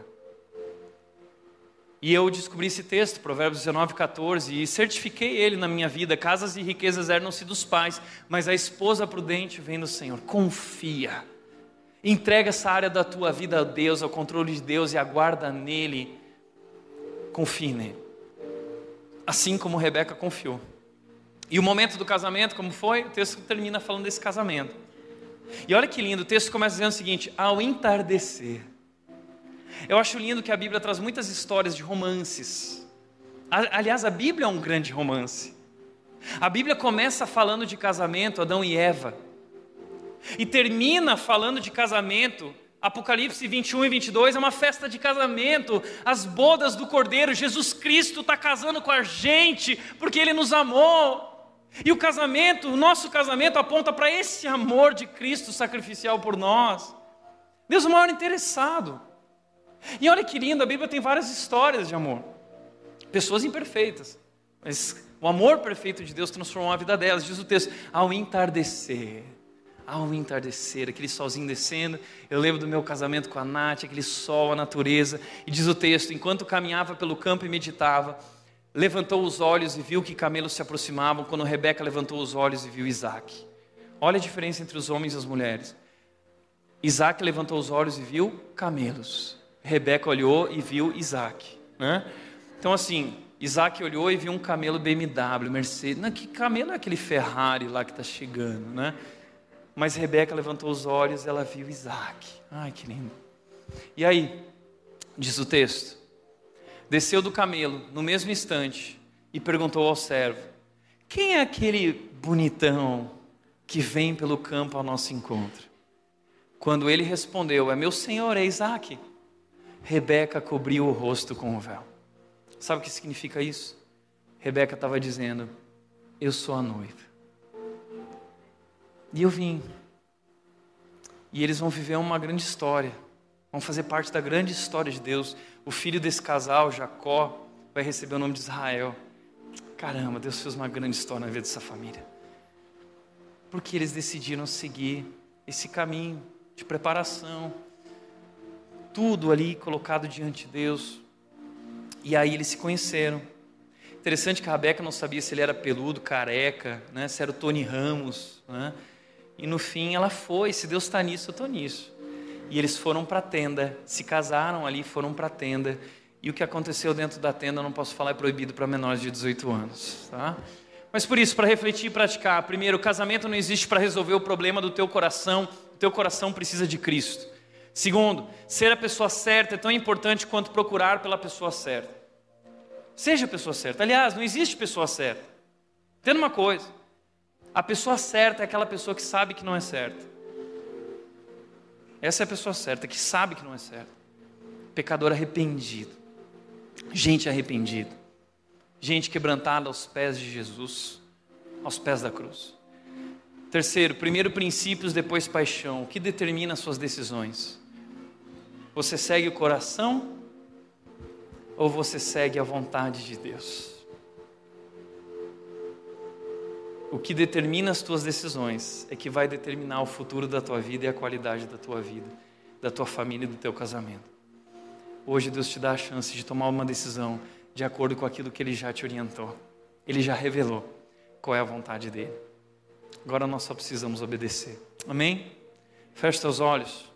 E eu descobri esse texto, Provérbios 19, 14, e certifiquei ele na minha vida. Casas e riquezas eram-se dos pais, mas a esposa prudente vem do Senhor. Confia. Entrega essa área da tua vida a Deus, ao controle de Deus e aguarda nele. Confie nele. Assim como Rebeca confiou. E o momento do casamento, como foi? O texto termina falando desse casamento. E olha que lindo, o texto começa dizendo o seguinte: ao entardecer. Eu acho lindo que a Bíblia traz muitas histórias de romances. Aliás, a Bíblia é um grande romance. A Bíblia começa falando de casamento, Adão e Eva, e termina falando de casamento. Apocalipse 21 e 22 é uma festa de casamento, as bodas do Cordeiro. Jesus Cristo está casando com a gente porque Ele nos amou. E o casamento, o nosso casamento aponta para esse amor de Cristo sacrificial por nós. Deus é o maior interessado. E olha que lindo, a Bíblia tem várias histórias de amor. Pessoas imperfeitas, mas o amor perfeito de Deus transformou a vida delas. Diz o texto: ao entardecer, ao entardecer, aquele solzinho descendo. Eu lembro do meu casamento com a Nath, aquele sol, a natureza. E diz o texto: enquanto caminhava pelo campo e meditava, levantou os olhos e viu que camelos se aproximavam, quando Rebeca levantou os olhos e viu Isaac. Olha a diferença entre os homens e as mulheres. Isaac levantou os olhos e viu camelos. Rebeca olhou e viu Isaac. Né? Então, assim, Isaac olhou e viu um camelo BMW, Mercedes. Não, que camelo é aquele Ferrari lá que está chegando, né? Mas Rebeca levantou os olhos e ela viu Isaac. Ai, que lindo. E aí, diz o texto, desceu do camelo no mesmo instante e perguntou ao servo: Quem é aquele bonitão que vem pelo campo ao nosso encontro? Quando ele respondeu: É meu senhor, é Isaac. Rebeca cobriu o rosto com o véu. Sabe o que significa isso? Rebeca estava dizendo: Eu sou a noiva. E eu vim. E eles vão viver uma grande história. Vão fazer parte da grande história de Deus o filho desse casal, Jacó, vai receber o nome de Israel. Caramba, Deus fez uma grande história na vida dessa família. Porque eles decidiram seguir esse caminho de preparação, tudo ali colocado diante de Deus. E aí eles se conheceram. Interessante que a Rebeca não sabia se ele era peludo, careca, né? se era o Tony Ramos. Né? E no fim ela foi, se Deus está nisso, eu estou nisso. E eles foram para a tenda, se casaram ali, foram para a tenda. E o que aconteceu dentro da tenda, não posso falar, é proibido para menores de 18 anos. Tá? Mas por isso, para refletir e praticar, primeiro, o casamento não existe para resolver o problema do teu coração, o teu coração precisa de Cristo. Segundo, ser a pessoa certa é tão importante quanto procurar pela pessoa certa. Seja a pessoa certa. Aliás, não existe pessoa certa. Entenda uma coisa: a pessoa certa é aquela pessoa que sabe que não é certa. Essa é a pessoa certa, que sabe que não é certo. Pecador arrependido. Gente arrependida. Gente quebrantada aos pés de Jesus, aos pés da cruz. Terceiro, primeiro princípios, depois paixão. O que determina as suas decisões? Você segue o coração ou você segue a vontade de Deus? o que determina as tuas decisões é que vai determinar o futuro da tua vida e a qualidade da tua vida, da tua família e do teu casamento. Hoje Deus te dá a chance de tomar uma decisão de acordo com aquilo que Ele já te orientou. Ele já revelou qual é a vontade dele. Agora nós só precisamos obedecer. Amém? Feche teus olhos.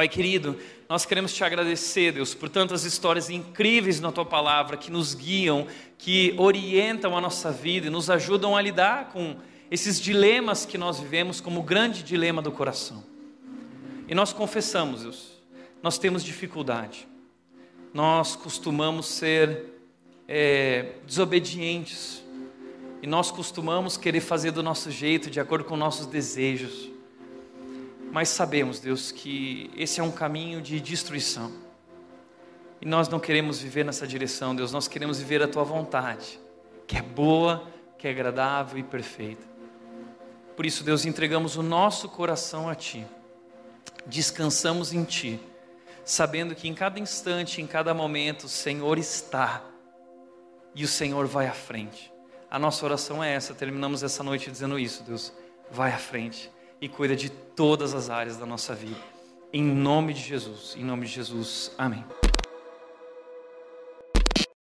Pai querido, nós queremos te agradecer, Deus, por tantas histórias incríveis na tua palavra que nos guiam, que orientam a nossa vida e nos ajudam a lidar com esses dilemas que nós vivemos como o grande dilema do coração. E nós confessamos, Deus, nós temos dificuldade. Nós costumamos ser é, desobedientes. E nós costumamos querer fazer do nosso jeito, de acordo com nossos desejos. Mas sabemos, Deus, que esse é um caminho de destruição. E nós não queremos viver nessa direção, Deus, nós queremos viver a tua vontade, que é boa, que é agradável e perfeita. Por isso, Deus, entregamos o nosso coração a ti, descansamos em ti, sabendo que em cada instante, em cada momento, o Senhor está e o Senhor vai à frente. A nossa oração é essa, terminamos essa noite dizendo isso, Deus, vai à frente e cuida de todas as áreas da nossa vida. Em nome de Jesus, em nome de Jesus, amém.